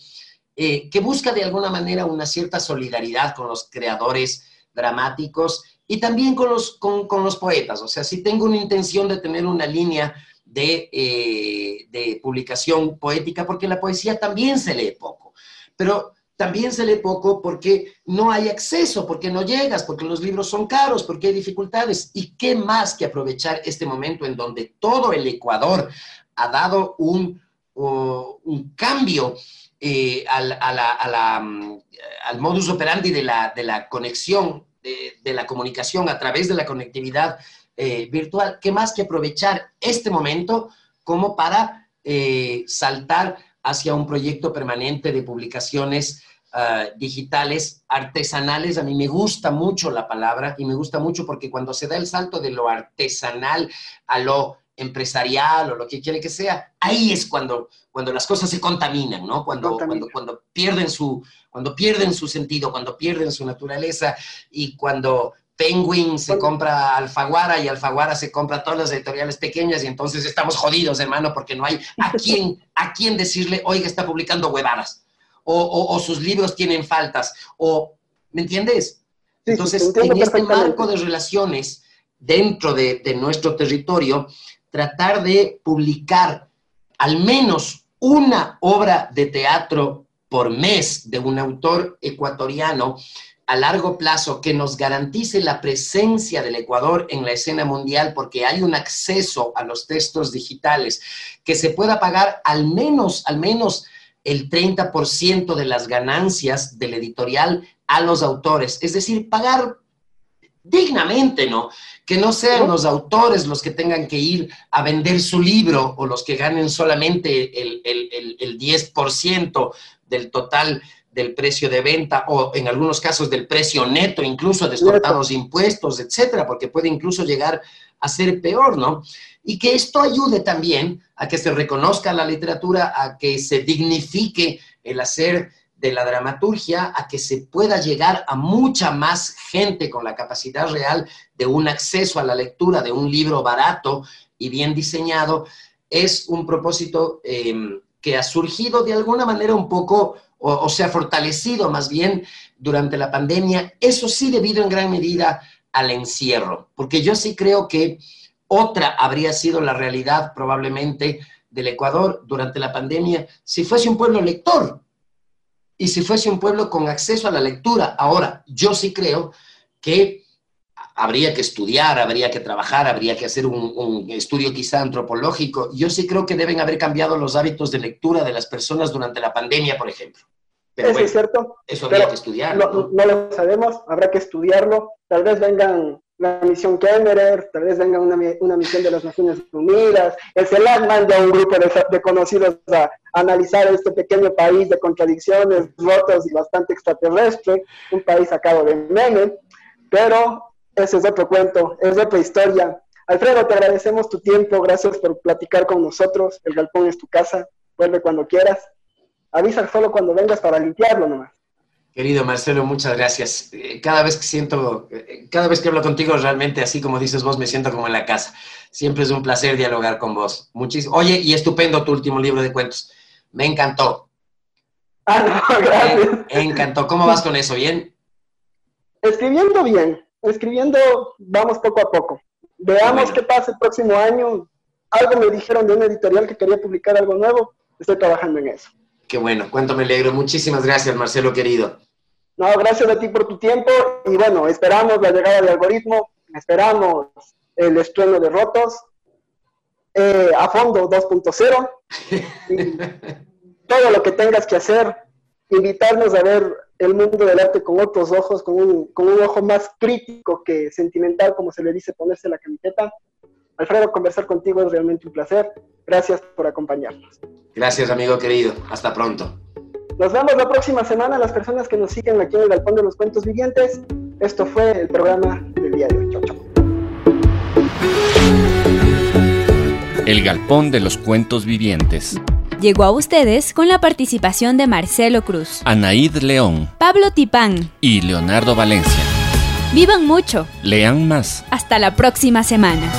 Speaker 2: eh, que busca de alguna manera una cierta solidaridad con los creadores dramáticos y también con los, con, con los poetas. O sea, si tengo una intención de tener una línea de, eh, de publicación poética, porque la poesía también se lee poco. Pero también se lee poco porque no hay acceso, porque no llegas, porque los libros son caros, porque hay dificultades. ¿Y qué más que aprovechar este momento en donde todo el Ecuador ha dado un, un cambio eh, al, mm, al, modus operandi de la, de la conexión, de, la comunicación a través de la conectividad eh, virtual? ¿Qué más que aprovechar este momento como para eh, saltar hacia un proyecto permanente de publicaciones ah, digitales, artesanales. A mí me gusta mucho la palabra y me gusta mucho porque cuando se da el salto de lo artesanal a lo empresarial o lo que quiere que sea, ahí es cuando, cuando las cosas se contaminan, ¿no? Cuando, cuando, cuando, pierden su, cuando pierden su sentido, cuando pierden su naturaleza y cuando Penguin se compra Alfaguara y Alfaguara se compra todas las editoriales pequeñas y entonces estamos jodidos, hermano, porque no hay a [laughs] quién, a quién decirle, oiga, está publicando huevadas, o, sus libros tienen faltas, o, ¿me entiendes? entonces, en este marco de relaciones dentro de, de nuestro territorio, tratar de publicar al menos una obra de teatro por mes de un autor ecuatoriano a largo plazo que nos garantice la presencia del Ecuador en la escena mundial porque hay un acceso a los textos digitales que se pueda pagar al menos, al menos el 30% de las ganancias del editorial a los autores. Es decir, pagar dignamente, ¿no? Que no sean los autores los que tengan que ir a vender su libro o los que ganen solamente el, el, el 10% del total del precio de venta o en algunos casos del precio neto, incluso descontados impuestos, etcétera, porque puede incluso llegar a ser peor, ¿no? Y que esto ayude también a que se reconozca la literatura, a que se dignifique el hacer de la dramaturgia, a que se pueda llegar a mucha más gente con la capacidad real de un acceso a la lectura de un libro barato y bien diseñado, es un propósito eh, que ha surgido de alguna manera un poco o, se ha fortalecido más bien durante la pandemia, eso sí debido en gran medida al encierro, porque yo sí creo que otra habría sido la realidad probablemente del Ecuador durante la pandemia si fuese un pueblo lector y si fuese un pueblo con acceso a la lectura. Ahora, yo sí creo que habría que estudiar, habría que trabajar, habría que hacer un, estudio quizá antropológico. Yo sí creo que deben haber cambiado los hábitos de lectura de las personas durante la pandemia, por ejemplo.
Speaker 1: eso es cierto.
Speaker 2: Eso habría que estudiarlo.
Speaker 1: ¿no? lo sabemos, habrá que estudiarlo. Tal vez vengan la misión Kemmerer, tal vez venga una, una, misión de las Naciones Unidas, el CELAC manda un grupo de, conocidos a analizar este pequeño país de contradicciones, rotos y bastante extraterrestre, un país sacado de meme, pero ese es otro cuento, es otra historia. Alfredo, te agradecemos tu tiempo, gracias por platicar con nosotros. El galpón es tu casa, vuelve cuando quieras. Avisa solo cuando vengas para limpiarlo nomás.
Speaker 2: Querido Marcelo, muchas gracias. Eh, cada vez que siento, eh, cada vez que hablo contigo, realmente, así como dices vos, me siento como en la casa. Siempre es un placer dialogar con vos. Muchísimo. Oye, y estupendo tu último libro de cuentos. Me encantó. [laughs]
Speaker 1: Ah, gracias.
Speaker 2: Me encantó. ¿Cómo vas con eso? ¿Bien?
Speaker 1: Escribiendo bien escribiendo, vamos poco a poco. Veamos qué pasa el próximo año. Algo me dijeron de una editorial que quería publicar algo nuevo. Estoy trabajando en eso.
Speaker 2: Qué bueno, cuánto me alegro. Muchísimas gracias, Marcelo, querido.
Speaker 1: No, gracias a ti por tu tiempo. Y bueno, esperamos la llegada del algoritmo, esperamos el estreno de Rotos, eh, a fondo 2.0. [laughs] todo lo que tengas que hacer, invitarnos a ver el mundo del arte con otros ojos, con un, con un ojo más crítico que sentimental, como se le dice, ponerse la camiseta. Alfredo, conversar contigo es realmente un placer. Gracias por acompañarnos.
Speaker 2: Gracias, amigo querido. Hasta pronto.
Speaker 1: Nos vemos la próxima semana, las personas que nos siguen aquí en el Galpón de los Cuentos Vivientes. Esto fue el programa del día de hoy. Chau, chau.
Speaker 4: El Galpón de los Cuentos Vivientes.
Speaker 5: Llegó a ustedes con la participación de Marcelo Cruz,
Speaker 4: Anaíd León,
Speaker 5: Pablo Tipán
Speaker 4: y Leonardo Valencia.
Speaker 5: Vivan mucho.
Speaker 4: Lean más.
Speaker 5: Hasta la próxima semana.